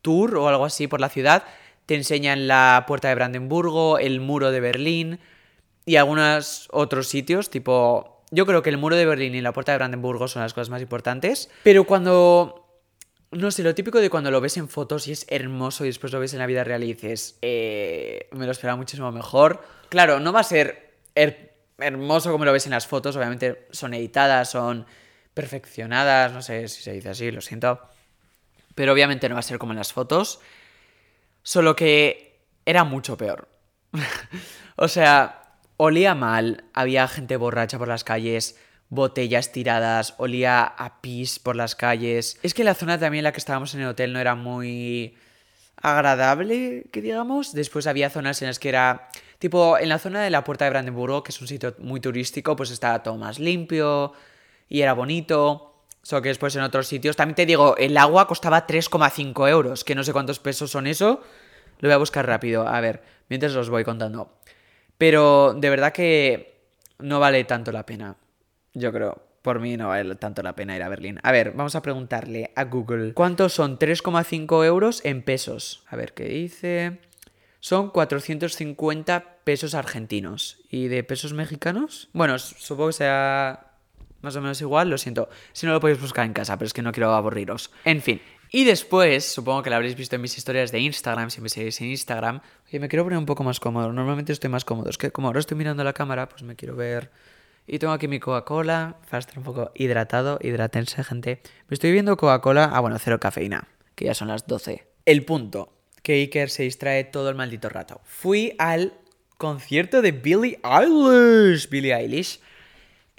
Speaker 1: tour o algo así por la ciudad, te enseñan la puerta de Brandenburgo, el muro de Berlín y algunos otros sitios, tipo, yo creo que el muro de Berlín y la puerta de Brandenburgo son las cosas más importantes, pero cuando no sé, lo típico de cuando lo ves en fotos y es hermoso y después lo ves en la vida real y dices, eh, me lo esperaba muchísimo mejor. Claro, no va a ser hermoso como lo ves en las fotos, obviamente son editadas, son perfeccionadas, no sé si se dice así, lo siento. Pero obviamente no va a ser como en las fotos, solo que era mucho peor. o sea, olía mal, había gente borracha por las calles, botellas tiradas, olía a pis por las calles. Es que la zona también en la que estábamos en el hotel no era muy agradable, que digamos. Después había zonas en las que era, tipo, en la zona de la Puerta de Brandenburgo, que es un sitio muy turístico, pues estaba todo más limpio y era bonito. Solo que después en otros sitios, también te digo, el agua costaba 3,5 euros, que no sé cuántos pesos son eso. Lo voy a buscar rápido, a ver, mientras os voy contando. Pero de verdad que no vale tanto la pena. Yo creo, por mí no vale tanto la pena ir a Berlín. A ver, vamos a preguntarle a Google. ¿Cuántos son 3,5 euros en pesos? A ver qué dice. Son 450 pesos argentinos. ¿Y de pesos mexicanos? Bueno, supongo que sea más o menos igual, lo siento. Si no lo podéis buscar en casa, pero es que no quiero aburriros. En fin. Y después, supongo que lo habréis visto en mis historias de Instagram, si me seguís en Instagram. Oye, me quiero poner un poco más cómodo. Normalmente estoy más cómodo. Es que como ahora estoy mirando la cámara, pues me quiero ver y tengo aquí mi Coca-Cola para estar un poco hidratado. Hidrátense, gente. Me estoy viendo Coca-Cola. Ah, bueno, cero cafeína, que ya son las 12. El punto, que Iker se distrae todo el maldito rato. Fui al concierto de Billie Eilish. Billie Eilish.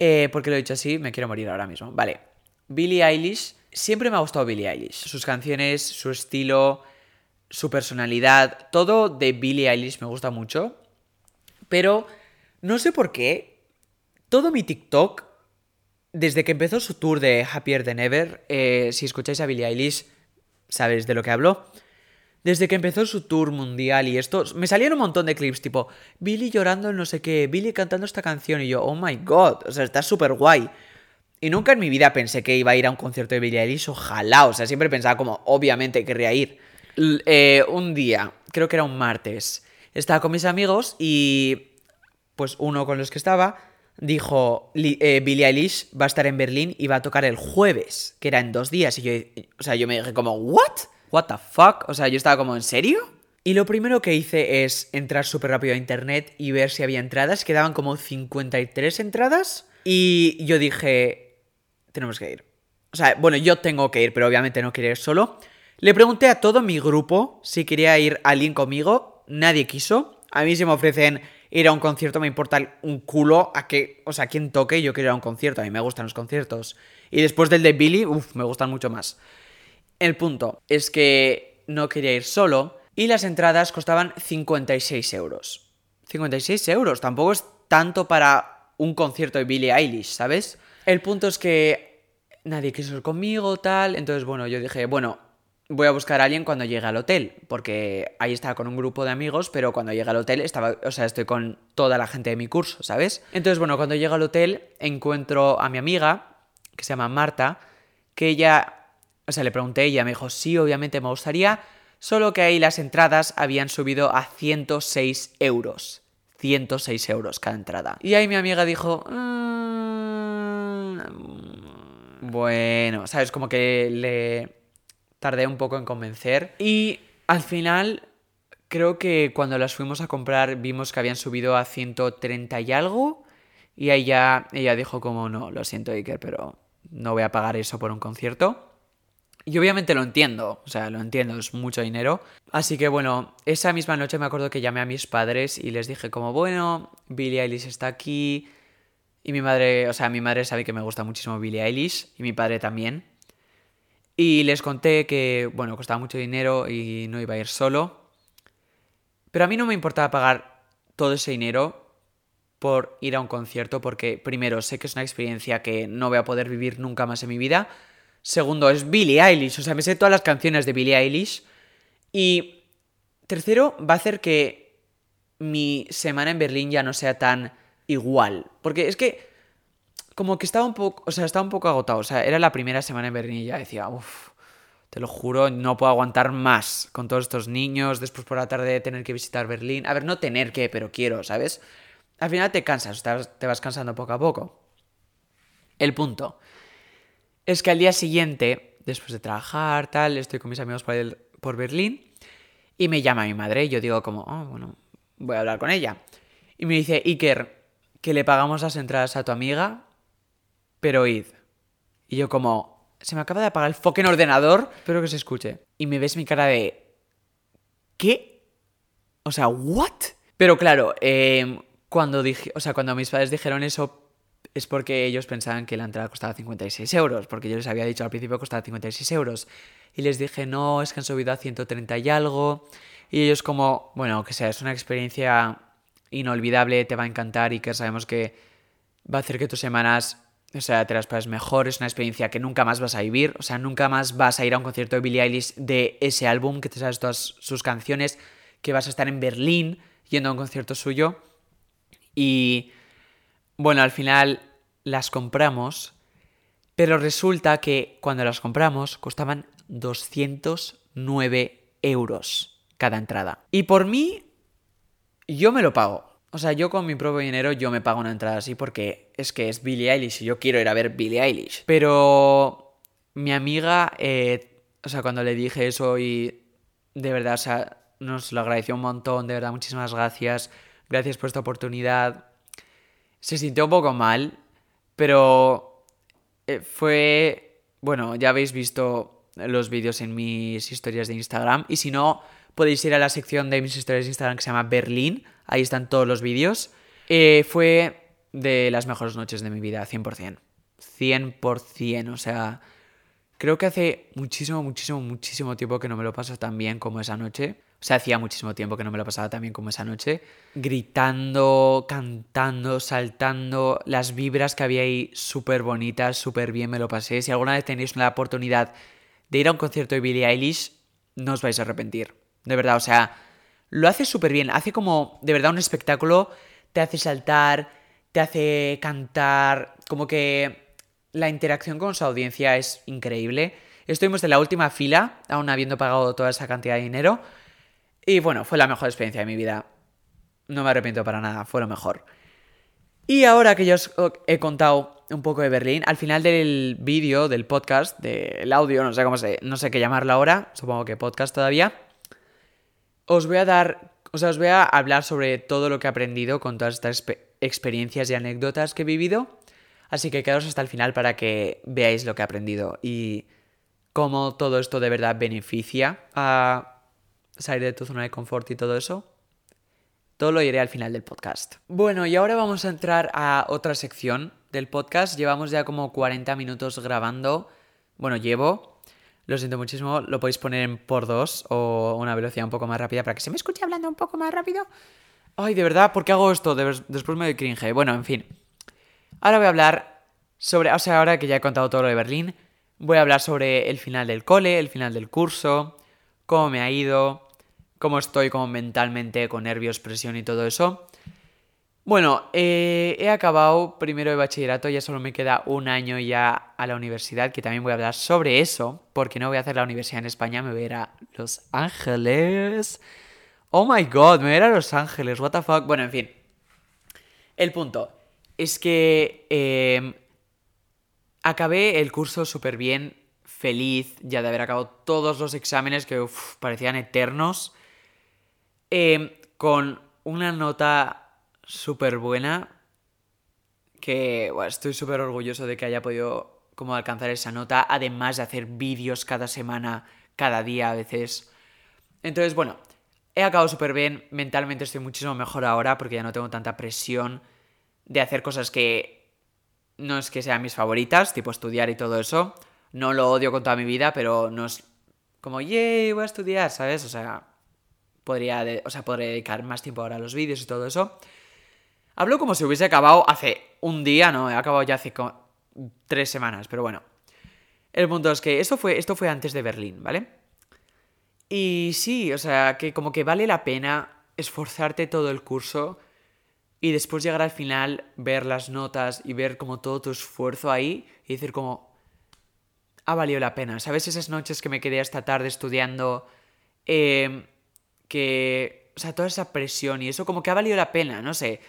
Speaker 1: Eh, porque lo he dicho así, me quiero morir ahora mismo. Vale. Billie Eilish. Siempre me ha gustado Billie Eilish. Sus canciones, su estilo, su personalidad. Todo de Billie Eilish me gusta mucho. Pero no sé por qué todo mi TikTok, desde que empezó su tour de Happier Than Ever, eh, si escucháis a Billie Eilish, sabéis de lo que hablo. Desde que empezó su tour mundial y esto, me salían un montón de clips tipo Billie llorando en no sé qué, Billie cantando esta canción y yo, oh my god, o sea, está súper guay. Y nunca en mi vida pensé que iba a ir a un concierto de Billie Eilish, ojalá, o sea, siempre pensaba como, obviamente querría ir. Eh, un día, creo que era un martes, estaba con mis amigos y pues uno con los que estaba dijo eh, Billie Eilish va a estar en Berlín y va a tocar el jueves, que era en dos días. Y yo, o sea, yo me dije como, ¿what? ¿What the fuck? O sea, yo estaba como, ¿en serio? Y lo primero que hice es entrar súper rápido a internet y ver si había entradas. Quedaban como 53 entradas. Y yo dije, tenemos que ir. O sea, bueno, yo tengo que ir, pero obviamente no quería ir solo. Le pregunté a todo mi grupo si quería ir alguien conmigo. Nadie quiso. A mí se me ofrecen ir a un concierto me importa un culo a que, o sea, quien toque, yo quiero ir a un concierto, a mí me gustan los conciertos. Y después del de Billy, uff, me gustan mucho más. El punto es que no quería ir solo y las entradas costaban 56 euros. 56 euros, tampoco es tanto para un concierto de Billie Eilish, ¿sabes? El punto es que nadie quiso ir conmigo, tal, entonces bueno, yo dije, bueno, voy a buscar a alguien cuando llegue al hotel, porque ahí estaba con un grupo de amigos, pero cuando llegue al hotel estaba, o sea, estoy con toda la gente de mi curso, ¿sabes? Entonces, bueno, cuando llego al hotel encuentro a mi amiga, que se llama Marta, que ella, o sea, le pregunté, ella me dijo, sí, obviamente me gustaría, solo que ahí las entradas habían subido a 106 euros. 106 euros cada entrada. Y ahí mi amiga dijo, mm, bueno, ¿sabes? Como que le tardé un poco en convencer. Y al final, creo que cuando las fuimos a comprar vimos que habían subido a 130 y algo. Y ahí ya ella dijo como, no, lo siento Iker, pero no voy a pagar eso por un concierto. Y obviamente lo entiendo, o sea, lo entiendo, es mucho dinero. Así que bueno, esa misma noche me acuerdo que llamé a mis padres y les dije como, bueno, Billie Eilish está aquí. Y mi madre, o sea, mi madre sabe que me gusta muchísimo Billie Eilish y mi padre también. Y les conté que, bueno, costaba mucho dinero y no iba a ir solo. Pero a mí no me importaba pagar todo ese dinero por ir a un concierto porque primero sé que es una experiencia que no voy a poder vivir nunca más en mi vida Segundo, es Billie Eilish. O sea, me sé todas las canciones de Billie Eilish. Y tercero, va a hacer que mi semana en Berlín ya no sea tan igual. Porque es que como que estaba un poco, o sea, estaba un poco agotado. O sea, era la primera semana en Berlín y ya decía, uff, te lo juro, no puedo aguantar más con todos estos niños. Después por la tarde tener que visitar Berlín. A ver, no tener que, pero quiero, ¿sabes? Al final te cansas, te vas cansando poco a poco. El punto es que al día siguiente, después de trabajar, tal, estoy con mis amigos por, por Berlín y me llama mi madre y yo digo como, oh, bueno, voy a hablar con ella. Y me dice, Iker, que le pagamos las entradas a tu amiga, pero id. Y yo como, se me acaba de apagar el fucking ordenador, espero que se escuche. Y me ves mi cara de, ¿qué? O sea, ¿what? Pero claro, eh, cuando dije, o sea, cuando mis padres dijeron eso, es porque ellos pensaban que la entrada costaba 56 euros, porque yo les había dicho al principio que costaba 56 euros. Y les dije, no, es que han subido a 130 y algo. Y ellos como, bueno, que sea, es una experiencia inolvidable, te va a encantar y que sabemos que va a hacer que tus semanas, o sea, te las pases mejor, es una experiencia que nunca más vas a vivir, o sea, nunca más vas a ir a un concierto de Billie Eilish de ese álbum, que te sabes todas sus canciones, que vas a estar en Berlín yendo a un concierto suyo. Y bueno, al final las compramos, pero resulta que cuando las compramos costaban 209 euros cada entrada. Y por mí, yo me lo pago. O sea, yo con mi propio dinero yo me pago una entrada así porque es que es Billie Eilish y yo quiero ir a ver Billie Eilish. Pero mi amiga, eh, o sea, cuando le dije eso y de verdad, o sea, nos lo agradeció un montón, de verdad, muchísimas gracias. Gracias por esta oportunidad se sintió un poco mal, pero eh, fue, bueno, ya habéis visto los vídeos en mis historias de Instagram y si no, podéis ir a la sección de mis historias de Instagram que se llama Berlín, ahí están todos los vídeos. Eh, fue de las mejores noches de mi vida, 100%. 100%, o sea, creo que hace muchísimo, muchísimo, muchísimo tiempo que no me lo paso tan bien como esa noche. O sea, hacía muchísimo tiempo que no me lo pasaba tan bien como esa noche. Gritando, cantando, saltando, las vibras que había ahí súper bonitas, súper bien me lo pasé. Si alguna vez tenéis la oportunidad de ir a un concierto de Billie Eilish, no os vais a arrepentir. De verdad, o sea, lo hace súper bien. Hace como, de verdad, un espectáculo. Te hace saltar, te hace cantar. Como que la interacción con su audiencia es increíble. Estuvimos en la última fila, aún habiendo pagado toda esa cantidad de dinero. Y bueno, fue la mejor experiencia de mi vida. No me arrepiento para nada, fue lo mejor. Y ahora que ya os he contado un poco de Berlín, al final del vídeo, del podcast, del audio, no sé cómo se, no sé qué llamarlo ahora, supongo que podcast todavía, os voy a dar, o sea, os voy a hablar sobre todo lo que he aprendido con todas estas experiencias y anécdotas que he vivido. Así que quedaos hasta el final para que veáis lo que he aprendido y cómo todo esto de verdad beneficia a salir de tu zona de confort y todo eso, todo lo iré al final del podcast. Bueno, y ahora vamos a entrar a otra sección del podcast. Llevamos ya como 40 minutos grabando. Bueno, llevo. Lo siento muchísimo. Lo podéis poner en por dos o una velocidad un poco más rápida para que se me escuche hablando un poco más rápido. Ay, de verdad, ¿por qué hago esto? Después me doy cringe. Bueno, en fin. Ahora voy a hablar sobre. O sea, ahora que ya he contado todo lo de Berlín, voy a hablar sobre el final del cole, el final del curso, cómo me ha ido, cómo estoy como mentalmente, con nervios, presión y todo eso. Bueno, eh, he acabado primero de bachillerato, ya solo me queda un año ya a la universidad, que también voy a hablar sobre eso, porque no voy a hacer la universidad en España, me voy a ir a Los Ángeles. Oh my god, me voy a ir a Los Ángeles, what the fuck. Bueno, en fin. El punto es que em, acabé el curso súper bien, feliz, ya de haber acabado todos los exámenes que parecían eternos. Em, con una nota súper buena que estoy súper orgulloso de que haya podido cómo alcanzar esa nota, además de hacer vídeos cada semana, cada día a veces. Entonces, bueno, he acabado súper bien, mentalmente estoy muchísimo mejor ahora porque ya no tengo tanta presión de hacer cosas que no es que sean mis favoritas, tipo estudiar y todo eso. No lo odio con toda mi vida, pero no es como, yay, voy a estudiar, ¿sabes? O sea, podría, o sea, podría dedicar más tiempo ahora a los vídeos y todo eso. Hablo como si hubiese acabado hace un día, no, he acabado ya hace tres semanas, pero bueno. El punto es que esto fue, esto fue antes de Berlín, ¿vale? Y sí, o sea, que como que vale la pena esforzarte todo el curso y después llegar al final, ver las notas y ver como todo tu esfuerzo ahí y decir como, ha valido la pena. ¿Sabes esas noches que me quedé hasta tarde estudiando? Em, que, o sea, toda esa presión y eso como que ha valido la pena, no sé.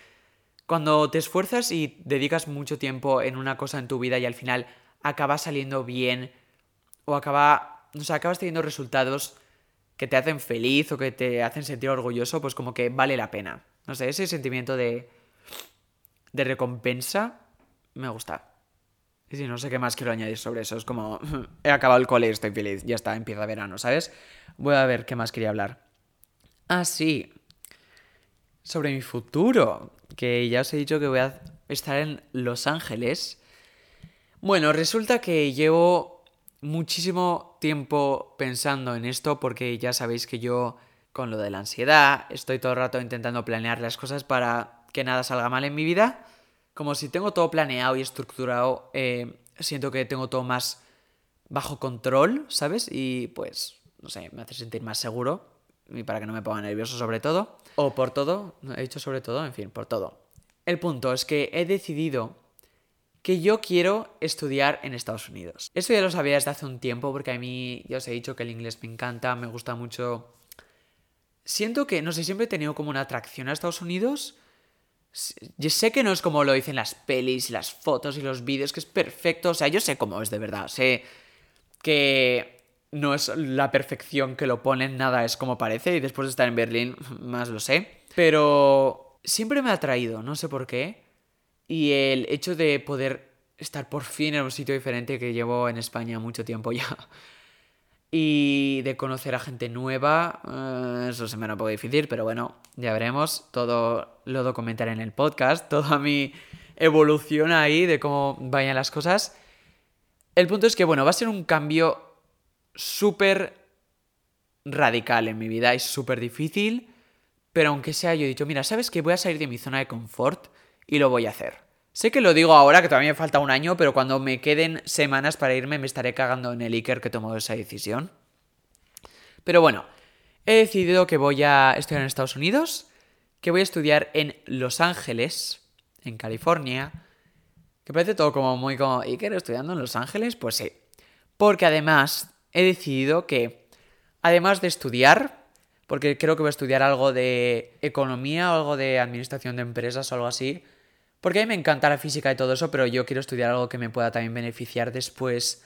Speaker 1: Cuando te esfuerzas y dedicas mucho tiempo en una cosa en tu vida y al final acaba saliendo bien o acaba, o sea, acabas teniendo resultados que te hacen feliz o que te hacen sentir orgulloso, pues como que vale la pena. No sé, ese sentimiento de, de recompensa me gusta. Y si no sé qué más quiero añadir sobre eso. Es como, he acabado el cole, estoy feliz, ya está, empieza verano, ¿sabes? Voy a ver qué más quería hablar. Ah, sí. Sobre mi futuro, que ya os he dicho que voy a estar en Los Ángeles. Bueno, resulta que llevo muchísimo tiempo pensando en esto porque ya sabéis que yo con lo de la ansiedad estoy todo el rato intentando planear las cosas para que nada salga mal en mi vida. Como si tengo todo planeado y estructurado, eh, siento que tengo todo más bajo control, ¿sabes? Y pues, no sé, me hace sentir más seguro y para que no me ponga nervioso sobre todo. O por todo, he dicho sobre todo, en fin, por todo. El punto es que he decidido que yo quiero estudiar en Estados Unidos. Esto ya lo sabía desde hace un tiempo porque a mí ya os he dicho que el inglés me encanta, me gusta mucho. Siento que, no sé, siempre he tenido como una atracción a Estados Unidos. Yo sé que no es como lo dicen las pelis, las fotos y los vídeos, que es perfecto. O sea, yo sé cómo es de verdad. Sé que no es la perfección que lo ponen, nada es como parece. Y después de estar en Berlín, más lo sé. Pero siempre me ha atraído, no sé por qué. Y el hecho de poder estar por fin en un sitio diferente que llevo en España mucho tiempo ya. Y de conocer a gente nueva, eh, eso se me era un poco difícil, pero bueno, ya veremos. Todo lo documentaré en el podcast, toda mi evolución ahí de cómo vayan las cosas. El punto es que, bueno, va a ser un cambio súper radical en mi vida y súper difícil, pero aunque sea, yo he dicho, mira, ¿sabes qué? Voy a salir de mi zona de confort y lo voy a hacer. Sé que lo digo ahora, que todavía me falta un año, pero cuando me queden semanas para irme me estaré cagando en el Iker que tomó esa decisión. Pero bueno, he decidido que voy a estudiar en Estados Unidos, que voy a estudiar en Los Ángeles, en California. Que parece todo como muy como, Iker estudiando en Los Ángeles? Pues sí. Porque además he decidido que, además de estudiar, porque creo que voy a estudiar algo de economía o algo de administración de empresas o algo así, porque a mí me encanta la física y todo eso, pero yo quiero estudiar algo que me pueda también beneficiar después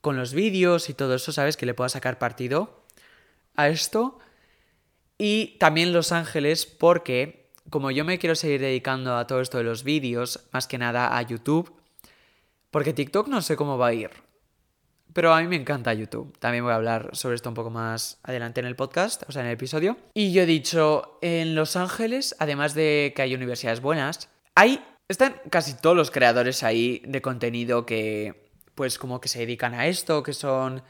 Speaker 1: con los vídeos y todo eso, ¿sabes? Que le pueda sacar partido a esto. Y también Los Ángeles, porque como yo me quiero seguir dedicando a todo esto de los vídeos, más que nada a YouTube, porque TikTok no sé cómo va a ir. Pero a mí me encanta YouTube. También voy a hablar sobre esto un poco más adelante en el podcast, o sea, en el episodio. Y yo he dicho, en Los Ángeles, además de que hay universidades buenas, hay, están casi todos los creadores ahí de contenido que, pues como que se dedican a esto, que son,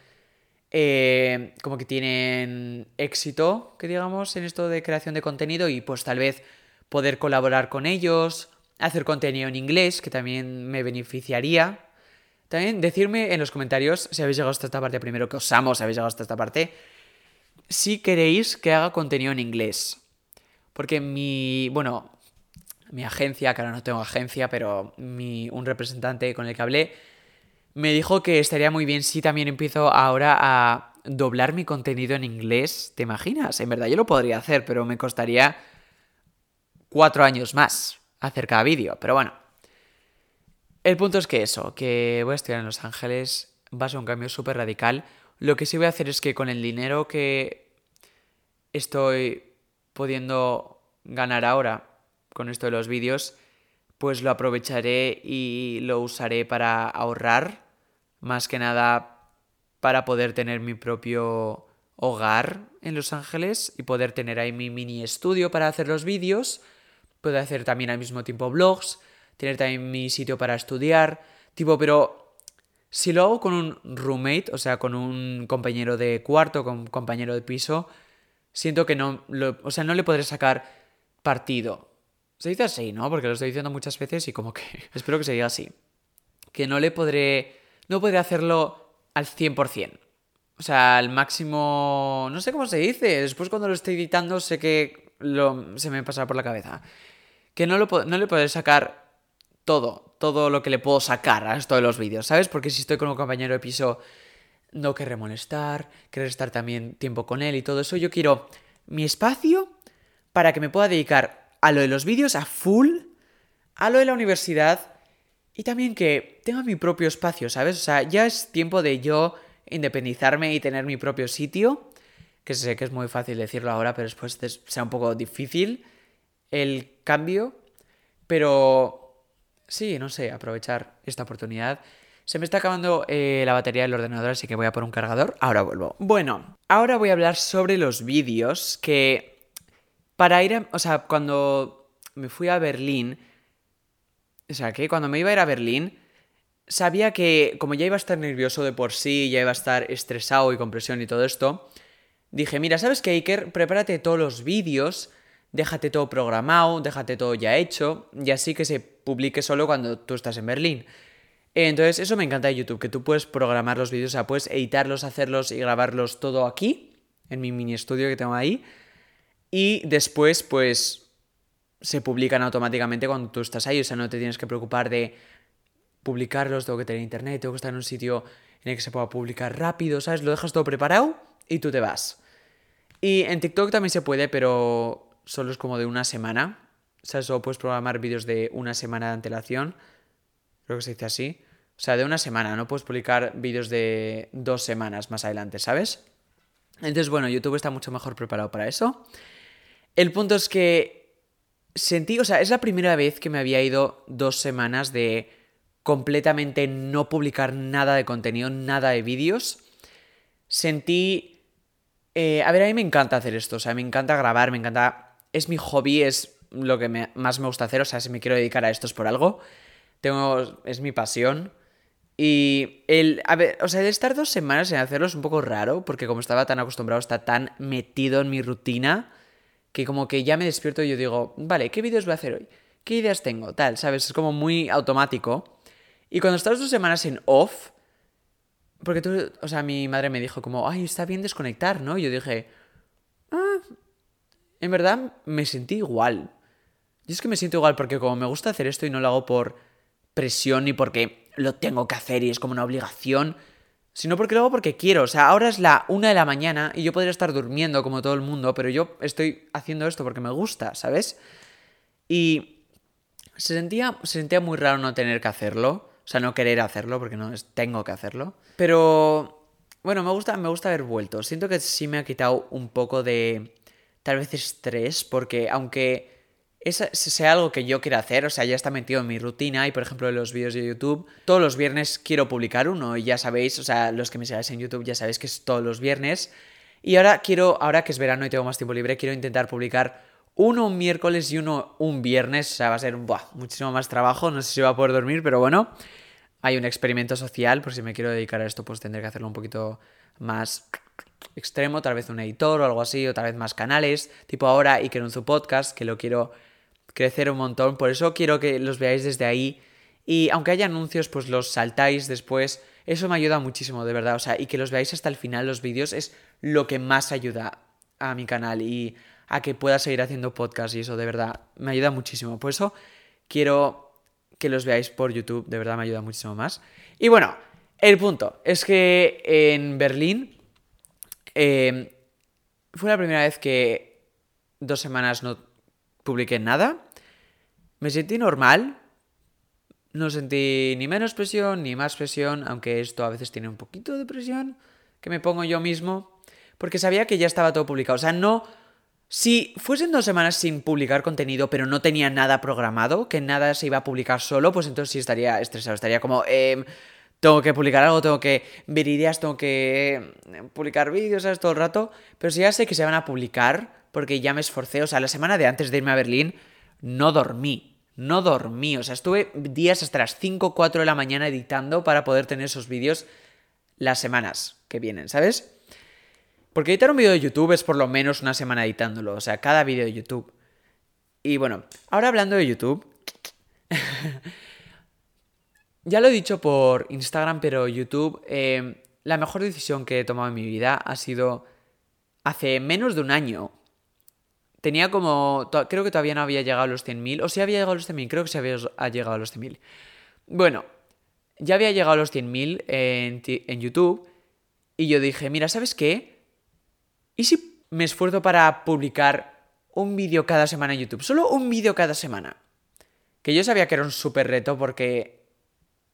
Speaker 1: eh, como que tienen éxito, que digamos, en esto de creación de contenido y pues tal vez poder colaborar con ellos, hacer contenido en inglés, que también me beneficiaría. También decirme en los comentarios si habéis llegado hasta esta parte primero, que os amo si habéis llegado hasta esta parte, si queréis que haga contenido en inglés. Porque mi, bueno, mi agencia, que ahora no tengo agencia, pero mi, un representante con el que hablé, me dijo que estaría muy bien si también empiezo ahora a doblar mi contenido en inglés. ¿Te imaginas? En verdad yo lo podría hacer, pero me costaría cuatro años más hacer cada vídeo. Pero bueno. El punto es que eso, que voy a estudiar en Los Ángeles, va a ser un cambio súper radical. Lo que sí voy a hacer es que con el dinero que estoy pudiendo ganar ahora con esto de los vídeos, pues lo aprovecharé y lo usaré para ahorrar más que nada para poder tener mi propio hogar en Los Ángeles y poder tener ahí mi mini estudio para hacer los vídeos. Puedo hacer también al mismo tiempo vlogs, tener también mi sitio para estudiar, tipo, pero si lo hago con un roommate, o sea, con un compañero de cuarto, con un compañero de piso, siento que no, o sea, no le podré sacar partido. Se dice así, ¿no? Porque lo estoy diciendo muchas veces y como que espero que se diga así. Que no le podré, no podré hacerlo al 100%. O sea, al máximo, no sé cómo se dice. Después cuando lo estoy editando sé que lo, se me pasa por la cabeza. Que no, lo, no le podré sacar todo, todo lo que le puedo sacar a esto de los vídeos, ¿sabes? Porque si estoy con un compañero de piso no querré molestar, querer estar también tiempo con él y todo eso. Yo quiero mi espacio para que me pueda dedicar a lo de los vídeos a full, a lo de la universidad y también que tenga mi propio espacio, ¿sabes? O sea, ya es tiempo de yo independizarme y tener mi propio sitio, que sé que es muy fácil decirlo ahora, pero después será un poco difícil el cambio, pero sí, no sé, aprovechar esta oportunidad se me está acabando eh, la batería del ordenador, así que voy a por un cargador. Ahora vuelvo. Bueno, ahora voy a hablar sobre los vídeos que para ir a... O sea, cuando me fui a Berlín... O sea, que cuando me iba a ir a Berlín, sabía que como ya iba a estar nervioso de por sí, ya iba a estar estresado y con presión y todo esto, dije, mira, ¿sabes qué, Iker? Prepárate todos los vídeos, déjate todo programado, déjate todo ya hecho, y así que se publique solo cuando tú estás en Berlín. Entonces, eso me encanta de YouTube, que tú puedes programar los vídeos, o sea, puedes editarlos, hacerlos y grabarlos todo aquí, en mi mini estudio que tengo ahí. Y después, pues, se publican automáticamente cuando tú estás ahí, o sea, no te tienes que preocupar de publicarlos, tengo que tener internet, tengo que estar en un sitio en el que se pueda publicar rápido, ¿sabes? Lo dejas todo preparado y tú te vas. Y en TikTok también se puede, pero solo es como de una semana. O sea, solo puedes programar vídeos de una semana de antelación creo que se dice así. O sea, de una semana, no puedes publicar vídeos de dos semanas más adelante, ¿sabes? Entonces, bueno, YouTube está mucho mejor preparado para eso. El punto es que sentí, o sea, es la primera vez que me había ido dos semanas de completamente no publicar nada de contenido, nada de vídeos. Sentí... Eh, a ver, a mí me encanta hacer esto, o sea, me encanta grabar, me encanta... Es mi hobby, es lo que más me gusta hacer, o sea, si me quiero dedicar a esto es por algo. Tengo, es mi pasión. Y el, a ver, o sea, el estar dos semanas sin hacerlo es un poco raro, porque como estaba tan acostumbrado, está tan metido en mi rutina, que como que ya me despierto y yo digo, vale, ¿qué vídeos voy a hacer hoy? ¿Qué ideas tengo? Tal, ¿sabes? Es como muy automático. Y cuando estás dos semanas en off, porque tú, o sea, mi madre me dijo como, ay, está bien desconectar, ¿no? Y yo dije, en verdad me sentí igual. Y es que me siento igual porque como me gusta hacer esto y no lo hago por presión ni porque lo tengo que hacer y es como una obligación, sino porque lo hago porque quiero. O sea, ahora es la una de la mañana y yo podría estar durmiendo como todo el mundo, pero yo estoy haciendo esto porque me gusta, ¿sabes? Y se sentía, se sentía muy raro no tener que hacerlo. O sea, no querer hacerlo porque no es, tengo que hacerlo. Pero bueno, me gusta, me gusta haber vuelto. Siento que sí me ha quitado un poco de tal vez estrés porque aunque es, sea algo que yo quiera hacer, o sea, ya está metido en mi rutina y por ejemplo en los vídeos de YouTube, todos los viernes quiero publicar uno y ya sabéis, o sea, los que me sigáis en YouTube ya sabéis que es todos los viernes. Y ahora quiero, ahora que es verano y tengo más tiempo libre, quiero intentar publicar uno un miércoles y uno un viernes, o sea, va a ser muchísimo más trabajo, no sé si va a poder dormir, pero bueno, hay un experimento social, por si me quiero dedicar a esto, pues tendré que hacerlo un poquito más extremo, tal vez un editor o algo así, o tal vez más canales, tipo ahora y que su podcast, que lo quiero crecer un montón. Por eso quiero que los veáis desde ahí. Y aunque haya anuncios, pues los saltáis después. Eso me ayuda muchísimo, de verdad. O sea, y que los veáis hasta el final los vídeos es lo que más ayuda a mi canal y a que pueda seguir haciendo podcast y eso, de verdad, me ayuda muchísimo. Por eso quiero que los veáis por YouTube, de verdad me ayuda muchísimo más. Y bueno, el punto es que en Berlín eh, fue la primera vez que dos semanas no publiqué nada. Me sentí normal. No sentí ni menos presión ni más presión, aunque esto a veces tiene un poquito de presión que me pongo yo mismo, porque sabía que ya estaba todo publicado. O sea, no... Si fuesen dos semanas sin publicar contenido, pero no tenía nada programado, que nada se iba a publicar solo, pues entonces sí estaría estresado. Estaría como, eh, tengo que publicar algo, tengo que ver ideas, tengo que eh, publicar vídeos, ¿sabes? Todo el rato. Pero si ya sé que se van a publicar, porque ya me esforcé, o sea, la semana de antes de irme a Berlín, no dormí. No dormí, o sea, estuve días hasta las 5 o 4 de la mañana editando para poder tener esos vídeos las semanas que vienen, ¿sabes? Porque editar un vídeo de YouTube es por lo menos una semana editándolo, o sea, cada vídeo de YouTube. Y bueno, ahora hablando de YouTube, ya lo he dicho por Instagram, pero YouTube, eh, la mejor decisión que he tomado en mi vida ha sido hace menos de un año. Tenía como, creo que todavía no había llegado a los 100.000, o si había llegado a los 100.000, creo que se había llegado a los 100.000. Bueno, ya había llegado a los 100.000 en, en YouTube y yo dije, mira, ¿sabes qué? ¿Y si me esfuerzo para publicar un vídeo cada semana en YouTube? Solo un vídeo cada semana. Que yo sabía que era un súper reto porque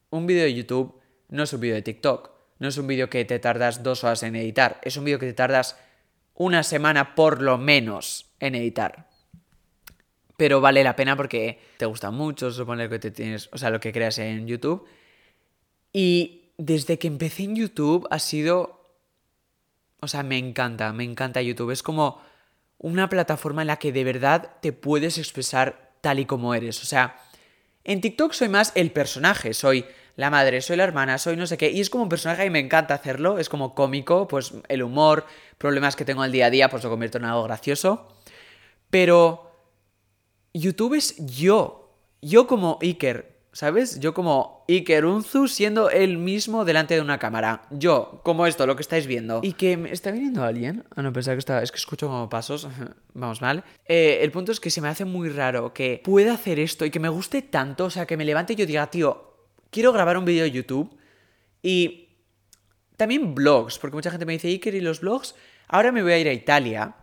Speaker 1: un vídeo de YouTube no es un vídeo de TikTok. No es un vídeo que te tardas dos horas en editar. Es un vídeo que te tardas una semana por lo menos en editar. Pero vale la pena porque te gusta mucho, suponer que te tienes, o sea, lo que creas en YouTube. Y desde que empecé en YouTube ha sido, o sea, me encanta, me encanta YouTube. Es como una plataforma en la que de verdad te puedes expresar tal y como eres. O sea, en TikTok soy más el personaje, soy la madre, soy la hermana, soy no sé qué. Y es como un personaje y me encanta hacerlo, es como cómico, pues el humor, problemas que tengo al día a día, pues lo convierto en algo gracioso. Pero YouTube es yo, yo como Iker, ¿sabes? Yo como Iker Unzu siendo él mismo delante de una cámara. Yo, como esto, lo que estáis viendo. Y que me está viniendo alguien. Ah, no, pensaba que está. Es que escucho como pasos. Vamos mal. Eh, el punto es que se me hace muy raro que pueda hacer esto y que me guste tanto. O sea, que me levante y yo diga, tío, quiero grabar un vídeo de YouTube. Y también blogs, porque mucha gente me dice, Iker, ¿y los blogs? Ahora me voy a ir a Italia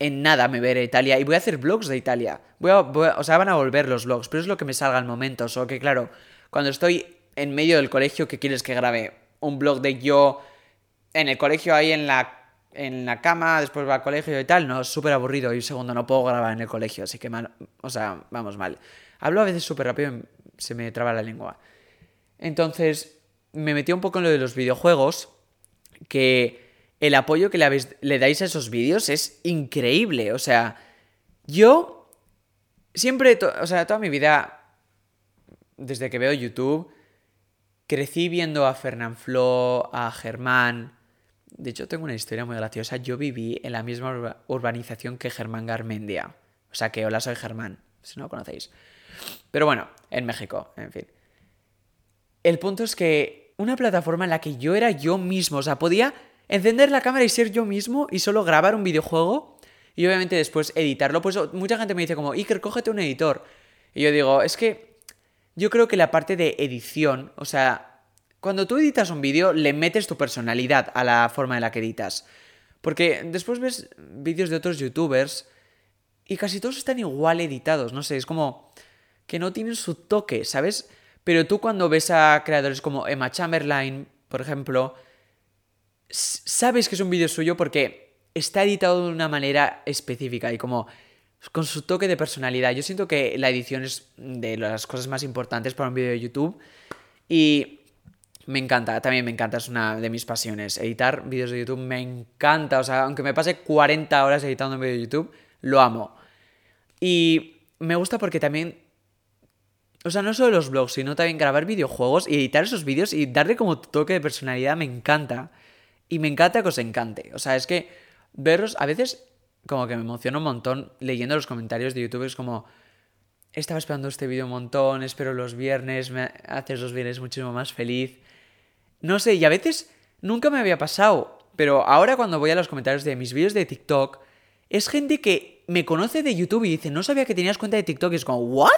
Speaker 1: en nada me veré a Italia y voy a hacer vlogs de Italia. Voy o sea, van a volver los vlogs, pero es lo que me salga al momento. O que, claro, cuando estoy en medio del colegio, ¿qué quieres que grabe? Un blog de yo en el colegio ahí en la, en la cama, después va al colegio y tal. No, es súper aburrido. Y segundo, no puedo grabar en el colegio, así que, mal, o sea, vamos mal. Hablo a veces súper rápido y se me traba la lengua. Entonces, me metí un poco en lo de los videojuegos, que el apoyo que le, dais a esos vídeos es increíble. O sea, yo siempre, o sea, toda mi vida, desde que veo YouTube, crecí viendo a Flo, a Germán. De hecho, tengo una historia muy graciosa. Yo viví en la misma urbanización que Germán Garmendia. O sea que hola, soy Germán, si no lo conocéis. Pero bueno, en México, en fin. El punto es que una plataforma en la que yo era yo mismo, o sea, podía encender la cámara y ser yo mismo y solo grabar un videojuego y obviamente después editarlo. Pues mucha gente me dice como, Iker, cógete un editor. Y yo digo, es que yo creo que la parte de edición, o sea, cuando tú editas un vídeo, le metes tu personalidad a la forma en la que editas. Porque después ves vídeos de otros youtubers y casi todos están igual editados, no sé, es como que no tienen su toque, ¿sabes? Pero tú cuando ves a creadores como Emma Chamberlain, por ejemplo, sabes que es un vídeo suyo porque está editado de una manera específica y como con su toque de personalidad. Yo siento que la edición es de las cosas más importantes para un vídeo de YouTube y me encanta, también me encanta, es una de mis pasiones. Editar vídeos de YouTube me encanta, o sea, aunque me pase 40 horas editando un vídeo de YouTube, lo amo. Y me gusta porque también o sea, no solo los vlogs, sino también grabar videojuegos y editar esos vídeos y darle como toque de personalidad me encanta. Y me encanta que os encante. O sea, es que veros, a veces como que me emociona un montón leyendo los comentarios de YouTube. Es como, estaba esperando este vídeo un montón, espero los viernes, me haces los viernes muchísimo más feliz. No sé, y a veces nunca me había pasado. Pero ahora cuando voy a los comentarios de mis vídeos de TikTok, es gente que me conoce de YouTube y dice, no sabía que tenías cuenta de TikTok. Y es como, ¿what?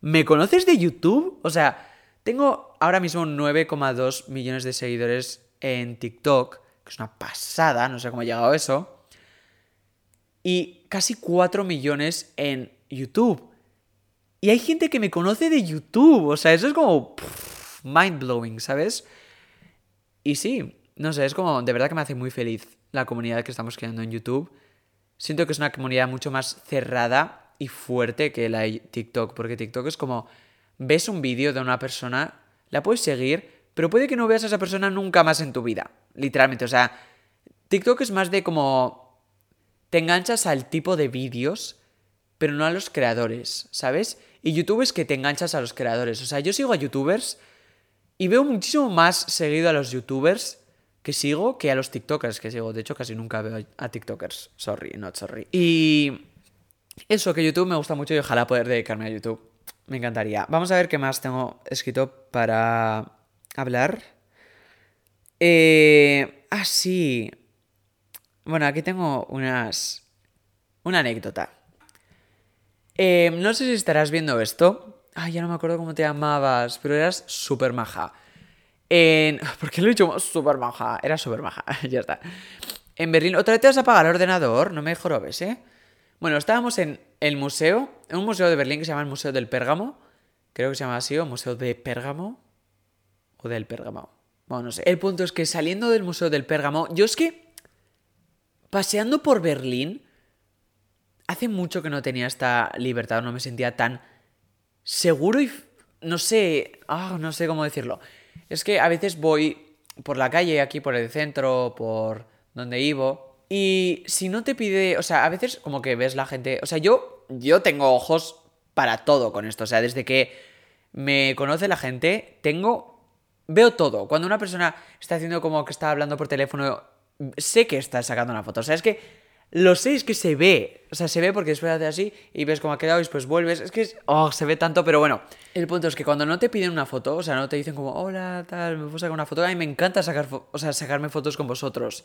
Speaker 1: ¿Me conoces de YouTube? O sea, tengo ahora mismo 9,2 millones de seguidores en TikTok, que es una pasada, no sé cómo ha llegado eso, y casi 4 millones en YouTube. Y hay gente que me conoce de YouTube, o sea, eso es como mind blowing, ¿sabes? Y sí, no sé, es como, de verdad que me hace muy feliz la comunidad que estamos creando en YouTube. Siento que es una comunidad mucho más cerrada y fuerte que la de TikTok, porque TikTok es como, ves un vídeo de una persona, la puedes seguir, pero puede que no veas a esa persona nunca más en tu vida, literalmente. O sea, TikTok es más de como te enganchas al tipo de vídeos, pero no a los creadores, ¿sabes? Y YouTube es que te enganchas a los creadores. O sea, yo sigo a youtubers y veo muchísimo más seguido a los youtubers que sigo que a los TikTokers que sigo. De hecho, casi nunca veo a TikTokers. Sorry, not sorry. Y eso, que YouTube me gusta mucho y ojalá poder dedicarme a YouTube. Me encantaría. Vamos a ver qué más tengo escrito para hablar. Eh... Ah, sí. Bueno, aquí tengo unas... Una anécdota. Eh, no sé si estarás viendo esto. Ay, ya no me acuerdo cómo te llamabas, pero eras súper maja. En... ¿Por qué lo he dicho súper maja? Era súper maja, ya está. En Berlín, ¿otra vez te vas a apagar el ordenador? No me jorobes, ¿eh? Bueno, estábamos en el museo, en un museo de Berlín que se llama el Museo del Pérgamo. Creo que se llama así, o Museo de Pérgamo. O del Pérgamo. Bueno, no sé. El punto es que saliendo del Museo del Pérgamo, yo es que paseando por Berlín, hace mucho que no tenía esta libertad, no me sentía tan seguro y no sé, ah, no sé cómo decirlo. Es que a veces voy por la calle, aquí por el centro, por donde vivo, y si no te pide, o sea, a veces como que ves la gente, o sea, yo, yo tengo ojos para todo con esto, o sea, desde que me conoce la gente, tengo, veo todo. Cuando una persona está haciendo como que está hablando por teléfono, sé que está sacando una foto, o sea, es que lo sé, es que se ve. O sea, se ve porque después hace así y ves cómo ha quedado y después vuelves. Es que oh, se ve tanto, pero bueno. El punto es que cuando no te piden una foto, o sea, no te dicen como, hola, tal, me puedo sacar una foto. A mí me encanta sacar, o sea, sacarme fotos con vosotros.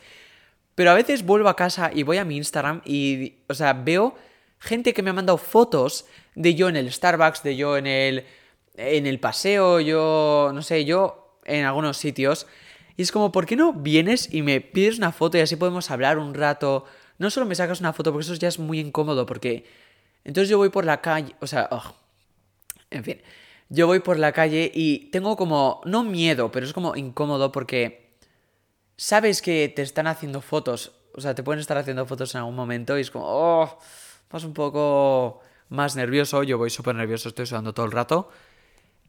Speaker 1: Pero a veces vuelvo a casa y voy a mi Instagram y, o sea, veo gente que me ha mandado fotos de yo en el Starbucks, de yo en el, en el paseo, yo, no sé, yo en algunos sitios. Y es como, ¿por qué no vienes y me pides una foto y así podemos hablar un rato? no solo me sacas una foto, porque eso ya es muy incómodo, porque entonces yo voy por la calle, o sea, en fin, yo voy por la calle y tengo como, no miedo, pero es como incómodo porque sabes que te están haciendo fotos, o sea, te pueden estar haciendo fotos en algún momento y es como, oh, vas un poco más nervioso, yo voy súper nervioso, estoy sudando todo el rato.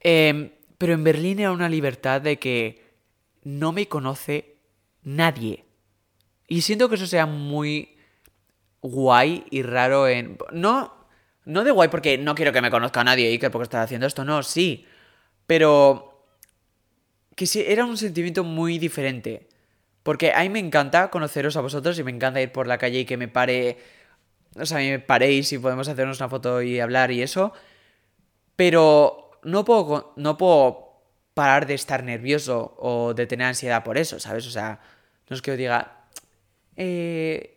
Speaker 1: Em, pero en Berlín era una libertad de que no me conoce nadie. Y siento que eso sea muy guay y raro en... No, no de guay porque no quiero que me conozca nadie Iker porque está haciendo esto, no, sí. Pero que sí, era un sentimiento muy diferente. Porque a mí me encanta conoceros a vosotros y me encanta ir por la calle y que me pare... O sea, me paréis y podemos hacernos una foto y hablar y eso. Pero no puedo, no puedo parar de estar nervioso o de tener ansiedad por eso, ¿sabes? O sea, no es que yo diga... Eh,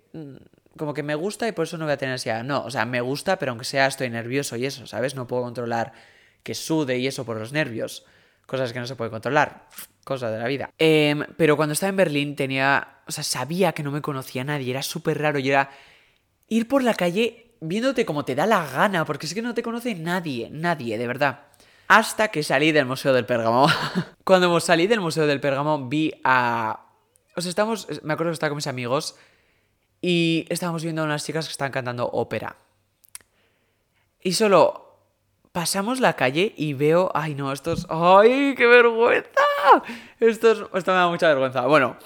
Speaker 1: como que me gusta y por eso no voy a tener ansiedad. No, o sea, me gusta, pero aunque sea estoy nervioso y eso, ¿sabes? No puedo controlar que sude y eso por los nervios. Cosas que no se puede controlar. Cosas de la vida. Em, pero cuando estaba en Berlín tenía... O sea, sabía que no me conocía nadie. Era súper raro y era ir por la calle viéndote como te da la gana, porque es que no te conoce nadie, nadie, de verdad. Hasta que salí del Museo del Pérgamo. Cuando salí del Museo del Pérgamo vi a... O sea, estamos... Me acuerdo que estaba con mis amigos y estábamos viendo a unas chicas que estaban cantando ópera. Y solo pasamos la calle y veo, ay no, esto es, ay, qué vergüenza. Esto, es, esto me da mucha vergüenza. Bueno,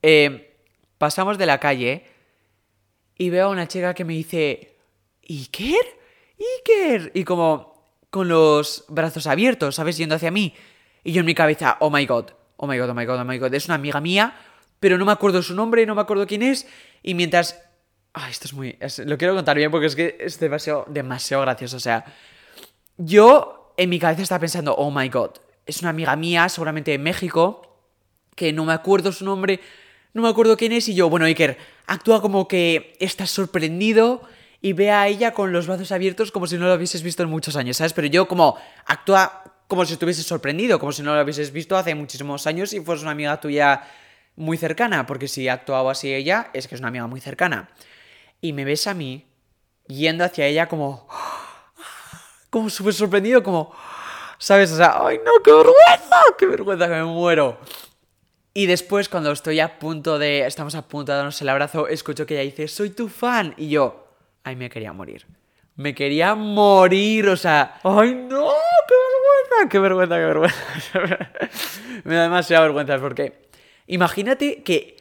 Speaker 1: eh, pasamos de la calle y veo a una chica que me dice, Iker, Iker, y como con los brazos abiertos, ¿sabes? Yendo hacia mí. Y yo en mi cabeza, oh my god, oh my god, oh my god, oh my god, es una amiga mía, pero no me acuerdo su nombre, no me acuerdo quién es, y mientras... Ay, esto es muy... lo quiero contar bien porque es que es demasiado, demasiado gracioso. O sea, yo en mi cabeza estaba pensando, oh my god, es una amiga mía, seguramente de México, que no me acuerdo su nombre, no me acuerdo quién es, y yo, bueno, Iker, actúa como que estás sorprendido y ve a ella con los brazos abiertos como si no lo hubieses visto en muchos años, ¿sabes? Pero yo como actúa como si estuvieses sorprendido, como si no lo hubieses visto hace muchísimos años y fuese una amiga tuya muy cercana, porque si ha actuado así ella, es que es una amiga muy cercana. Y me ves a mí yendo hacia ella como... Como súper sorprendido, como... ¿Sabes? O sea, ¡ay no, qué vergüenza! ¡Qué vergüenza que me muero! Y después, cuando estoy a punto de... Estamos a punto de darnos el abrazo, escucho que ella dice, soy tu fan. Y yo, ay, me quería morir. Me quería morir, o sea, ¡ay no! ¡Qué vergüenza! qué vergüenza, qué vergüenza. me da demasiada vergüenza porque imagínate que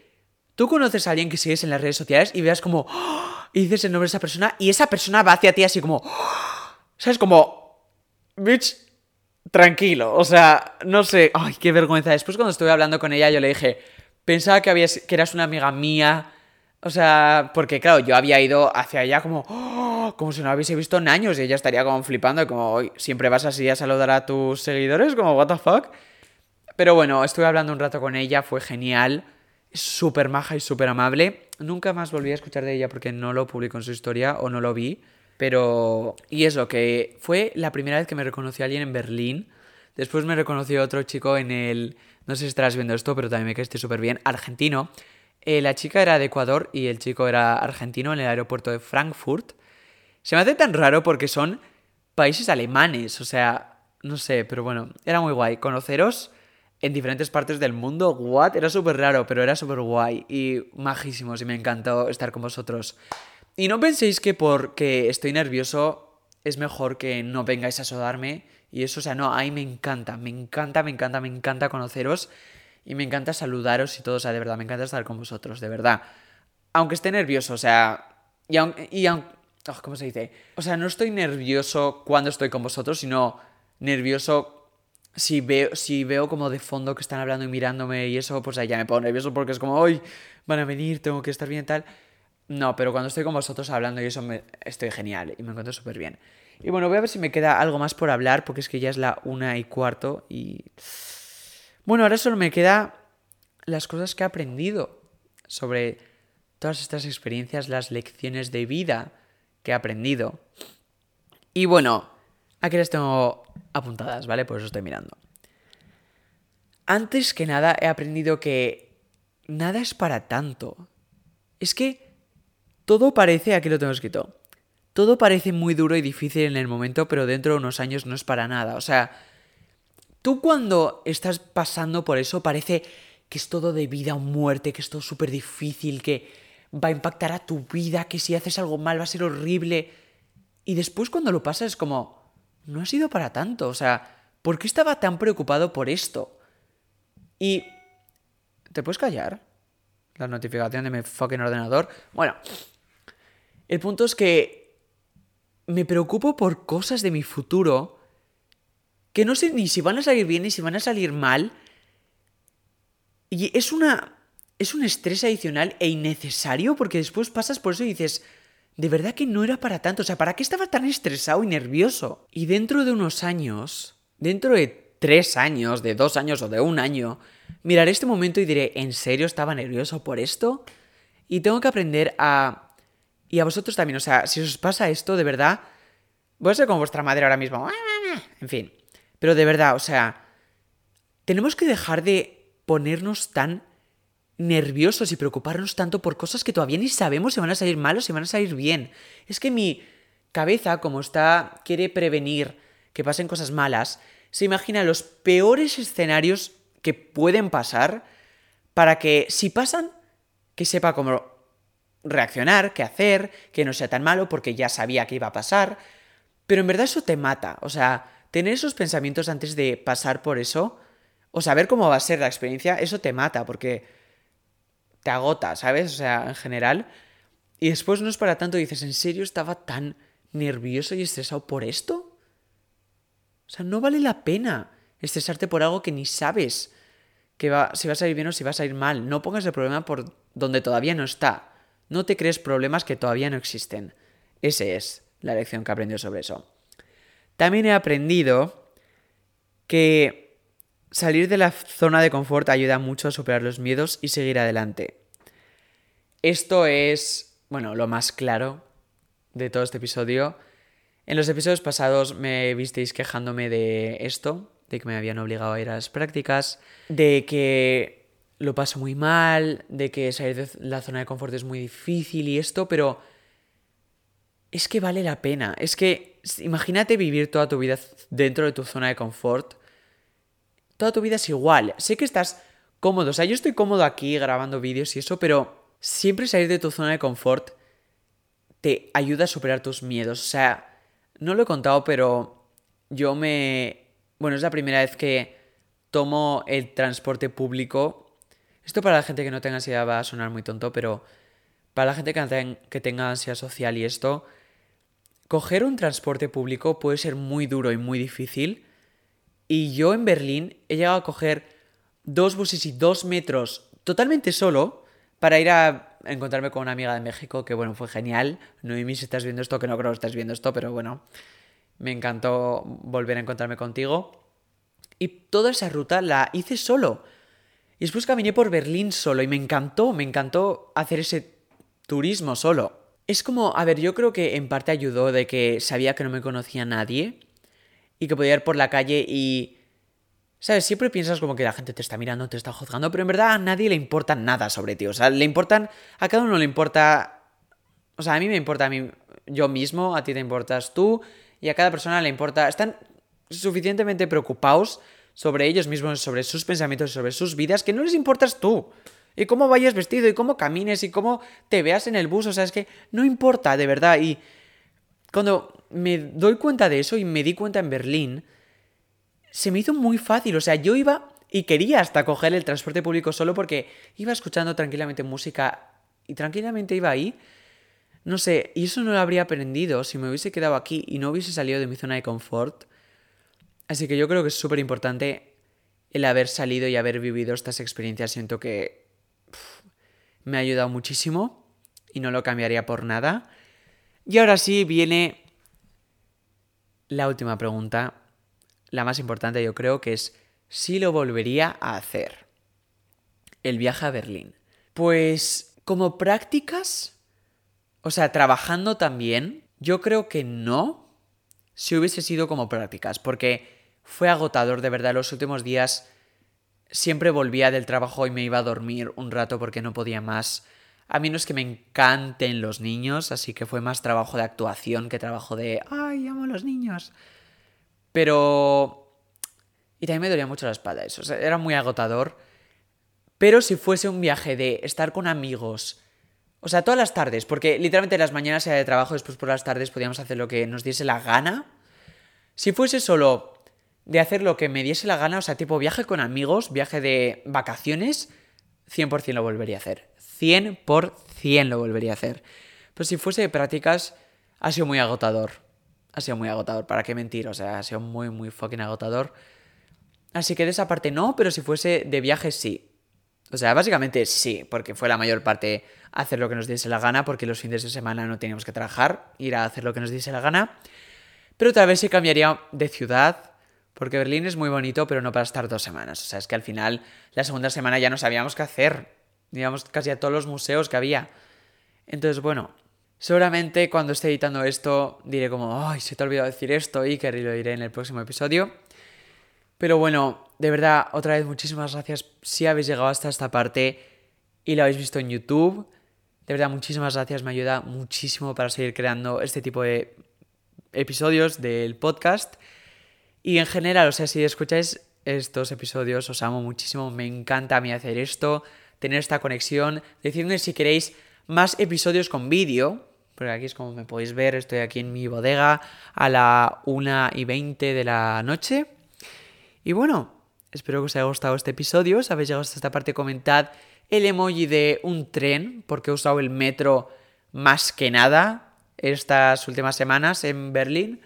Speaker 1: tú conoces a alguien que sigues en las redes sociales y veas como ¡Ah! y dices el nombre de esa persona y esa persona va hacia ti así como ¡Ah! ¿sabes? Como bitch tranquilo, o sea, no sé, ay, qué vergüenza. Después cuando estuve hablando con ella yo le dije, pensaba que habías que eras una amiga mía o sea, porque claro, yo había ido hacia allá como, ¡Oh! como si no hubiese visto en años y ella estaría como flipando, como, siempre vas así a saludar a tus seguidores, como, what the fuck. Pero bueno, estuve hablando un rato con ella, fue genial, súper maja y súper amable. Nunca más volví a escuchar de ella porque no lo publicó en su historia o no lo vi. Pero, y eso, que fue la primera vez que me reconoció alguien en Berlín. Después me reconoció otro chico en el, no sé si estarás viendo esto, pero también me quedé súper bien, argentino eh, la chica era de Ecuador y el chico era argentino en el aeropuerto de Frankfurt. Se me hace tan raro porque son países alemanes, o sea, no sé, pero bueno, era muy guay. Conoceros en diferentes partes del mundo, what? Era súper raro, pero era súper guay y majísimos y me encantó estar con vosotros. Y no penséis que porque estoy nervioso es mejor que no vengáis a sodarme y eso, o sea, no, ahí me encanta, me encanta, me encanta, me encanta conoceros y me encanta saludaros y todo, o sea, de verdad, me encanta estar con vosotros, de verdad. Aunque esté nervioso, o sea, y aunque... Y oh, ¿Cómo se dice? O sea, no estoy nervioso cuando estoy con vosotros, sino nervioso si veo, si veo como de fondo que están hablando y mirándome y eso, pues ahí ya me pongo nervioso porque es como, hoy van a venir, tengo que estar bien tal. No, pero cuando estoy con vosotros hablando y eso, me, estoy genial y me encuentro súper bien. Y bueno, voy a ver si me queda algo más por hablar porque es que ya es la una y cuarto y... Bueno, ahora solo me queda las cosas que he aprendido sobre todas estas experiencias, las lecciones de vida que he aprendido. Y bueno, aquí las tengo apuntadas, ¿vale? Por eso estoy mirando. Antes que nada he aprendido que nada es para tanto. Es que todo parece, aquí lo tengo escrito, todo parece muy duro y difícil en el momento, pero dentro de unos años no es para nada. O sea, Tú cuando estás pasando por eso parece que es todo de vida o muerte, que es todo súper difícil, que va a impactar a tu vida, que si haces algo mal va a ser horrible. Y después cuando lo pasas es como, no ha sido para tanto, o sea, ¿por qué estaba tan preocupado por esto? Y... ¿Te puedes callar? La notificación de mi fucking ordenador. Bueno, el punto es que me preocupo por cosas de mi futuro que no sé ni si van a salir bien ni si van a salir mal. Y es una. Es un estrés adicional e innecesario porque después pasas por eso y dices. De verdad que no era para tanto. O sea, ¿para qué estaba tan estresado y nervioso? Y dentro de unos años. Dentro de tres años, de dos años o de un año. Miraré este momento y diré, ¿en serio estaba nervioso por esto? Y tengo que aprender a. Y a vosotros también, o sea, si os pasa esto, de verdad. Voy a ser como vuestra madre ahora mismo. En fin. Pero de verdad, o sea, tenemos que dejar de ponernos tan nerviosos y preocuparnos tanto por cosas que todavía ni sabemos si van a salir mal o si van a salir bien. Es que mi cabeza, como está, quiere prevenir que pasen cosas malas, se imagina los peores escenarios que pueden pasar para que si pasan, que sepa cómo reaccionar, qué hacer, que no sea tan malo porque ya sabía que iba a pasar. Pero en verdad eso te mata. O sea, tener esos pensamientos antes de pasar por eso, o saber cómo va a ser la experiencia, eso te mata, porque te agota, ¿sabes? O sea, en general. Y después no es para tanto, dices, ¿en serio estaba tan nervioso y estresado por esto? O sea, no vale la pena estresarte por algo que ni sabes que va, si va a salir bien o si va a salir mal. No pongas el problema por donde todavía no está. No te crees problemas que todavía no existen. Esa es la lección que aprendido sobre eso. También he aprendido que salir de la zona de confort ayuda mucho a superar los miedos y seguir adelante. Esto es, bueno, lo más claro de todo este episodio. En los episodios pasados me visteis quejándome de esto, de que me habían obligado a ir a las prácticas, de que lo paso muy mal, de que salir de la zona de confort es muy difícil y esto, pero es que vale la pena. Es que imagínate vivir toda tu vida dentro de tu zona de confort. Toda tu vida es igual. Sé que estás cómodo. O sea, yo estoy cómodo aquí grabando vídeos y eso, pero siempre salir de tu zona de confort te ayuda a superar tus miedos. O sea, no lo he contado, pero yo me bueno, es la primera vez que tomo el transporte público. Esto para la gente que no tenga ansiedad va a sonar muy tonto, pero para la gente que tenga ansiedad social y esto, coger un transporte público puede ser muy duro y muy difícil. Y yo en Berlín he llegado a coger dos buses y dos metros totalmente solo para ir a encontrarme con una amiga de México, que bueno, fue genial. Noemi, si estás viendo esto, que no creo que estés viendo esto, pero bueno, me encantó volver a encontrarme contigo. Y toda esa ruta la hice solo. Y después caminé por Berlín solo y me encantó, me encantó hacer ese turismo solo. Es como, a ver, yo creo que en parte ayudó de que sabía que no me conocía nadie y que podía ir por la calle y... ¿Sabes? Siempre piensas como que la gente te está mirando, te está juzgando, pero en verdad a nadie le importa nada sobre ti. O sea, le importan... A cada uno le importa... O sea, a mí me importa a mí yo mismo, a ti te importas tú y a cada persona le importa... Están suficientemente preocupados sobre ellos mismos, sobre sus pensamientos, sobre sus vidas, que no les importas tú. Y cómo vayas vestido, y cómo camines, y cómo te veas en el bus. O sea, es que no importa, de verdad. Y cuando me doy cuenta de eso y me di cuenta en Berlín, se me hizo muy fácil. O sea, yo iba y quería hasta coger el transporte público solo porque iba escuchando tranquilamente música y tranquilamente iba ahí. No sé, y eso no lo habría aprendido si me hubiese quedado aquí y no hubiese salido de mi zona de confort. Así que yo creo que es súper importante el haber salido y haber vivido estas experiencias. Siento que me ha ayudado muchísimo y no lo cambiaría por nada. Y ahora sí viene la última pregunta, la más importante yo creo, que es si lo volvería a hacer. El viaje a Berlín. Pues como prácticas, o sea, trabajando también, yo creo que no, si hubiese sido como prácticas, porque fue agotador de verdad los últimos días siempre volvía del trabajo y me iba a dormir un rato porque no podía más. A mí no es que me encanten los niños, así que fue más trabajo de actuación que trabajo de, ay, amo a los niños. Pero... Y también me dolía mucho la espalda eso, era muy agotador. Pero si fuese un viaje de estar con amigos, o sea, todas las tardes, porque literalmente las mañanas era de trabajo, después por las tardes podíamos hacer lo que nos diese la gana. Si fuese solo de hacer lo que me diese la gana, o sea, tipo viaje con amigos, viaje de vacaciones, 100% lo volvería a hacer. 100% lo volvería a hacer. Pero si fuese de prácticas, ha sido muy agotador. Ha sido muy agotador, ¿para qué mentir? O sea, ha sido muy, muy fucking agotador. Así que de esa parte no, pero si fuese de viaje sí. O sea, básicamente sí, porque fue la mayor parte hacer lo que nos diese la gana, porque los fines de semana no teníamos que trabajar, ir a hacer lo que nos diese la gana. Pero tal vez se cambiaría de ciudad, porque Berlín es muy bonito, pero no para estar dos semanas. O sea, es que al final, la segunda semana ya no sabíamos qué hacer. Íbamos casi a todos los museos que había. Entonces, bueno, seguramente cuando esté editando esto diré como, ay, se te ha olvidado decir esto, y que lo diré en el próximo episodio. Pero bueno, de verdad, otra vez muchísimas gracias si habéis llegado hasta esta parte y lo habéis visto en YouTube. De verdad, muchísimas gracias, me ayuda muchísimo para seguir creando este tipo de episodios del podcast. Y en general, o sea, si escucháis estos episodios, os amo muchísimo, me encanta a mí hacer esto, tener esta conexión, decidme si queréis más episodios con vídeo, porque aquí es como me podéis ver, estoy aquí en mi bodega a la 1 y 20 de la noche. Y bueno, espero que os haya gustado este episodio, si habéis llegado hasta esta parte comentad el emoji de un tren, porque he usado el metro más que nada estas últimas semanas en Berlín.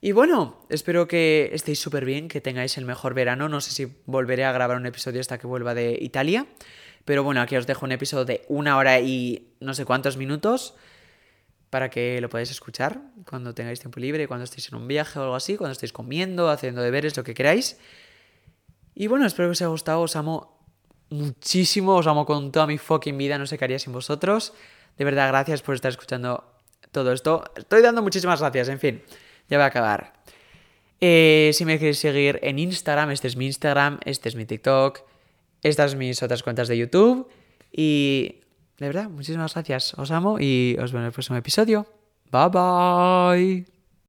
Speaker 1: Y bueno, espero que estéis súper bien, que tengáis el mejor verano. No sé si volveré a grabar un episodio hasta que vuelva de Italia. Pero bueno, aquí os dejo un episodio de una hora y no sé cuántos minutos para que lo podáis escuchar cuando tengáis tiempo libre, cuando estéis en un viaje o algo así, cuando estéis comiendo, haciendo deberes, lo que queráis. Y bueno, espero que os haya gustado, os amo muchísimo, os amo con toda mi fucking vida, no sé qué haría sin vosotros. De verdad, gracias por estar escuchando todo esto. Estoy dando muchísimas gracias, en fin ya va a acabar. Eh, si me queréis seguir en Instagram, este es mi Instagram, este es mi TikTok, estas son mis otras cuentas de YouTube. Y de verdad, muchísimas gracias. Os amo y os veo en el próximo episodio. Bye bye.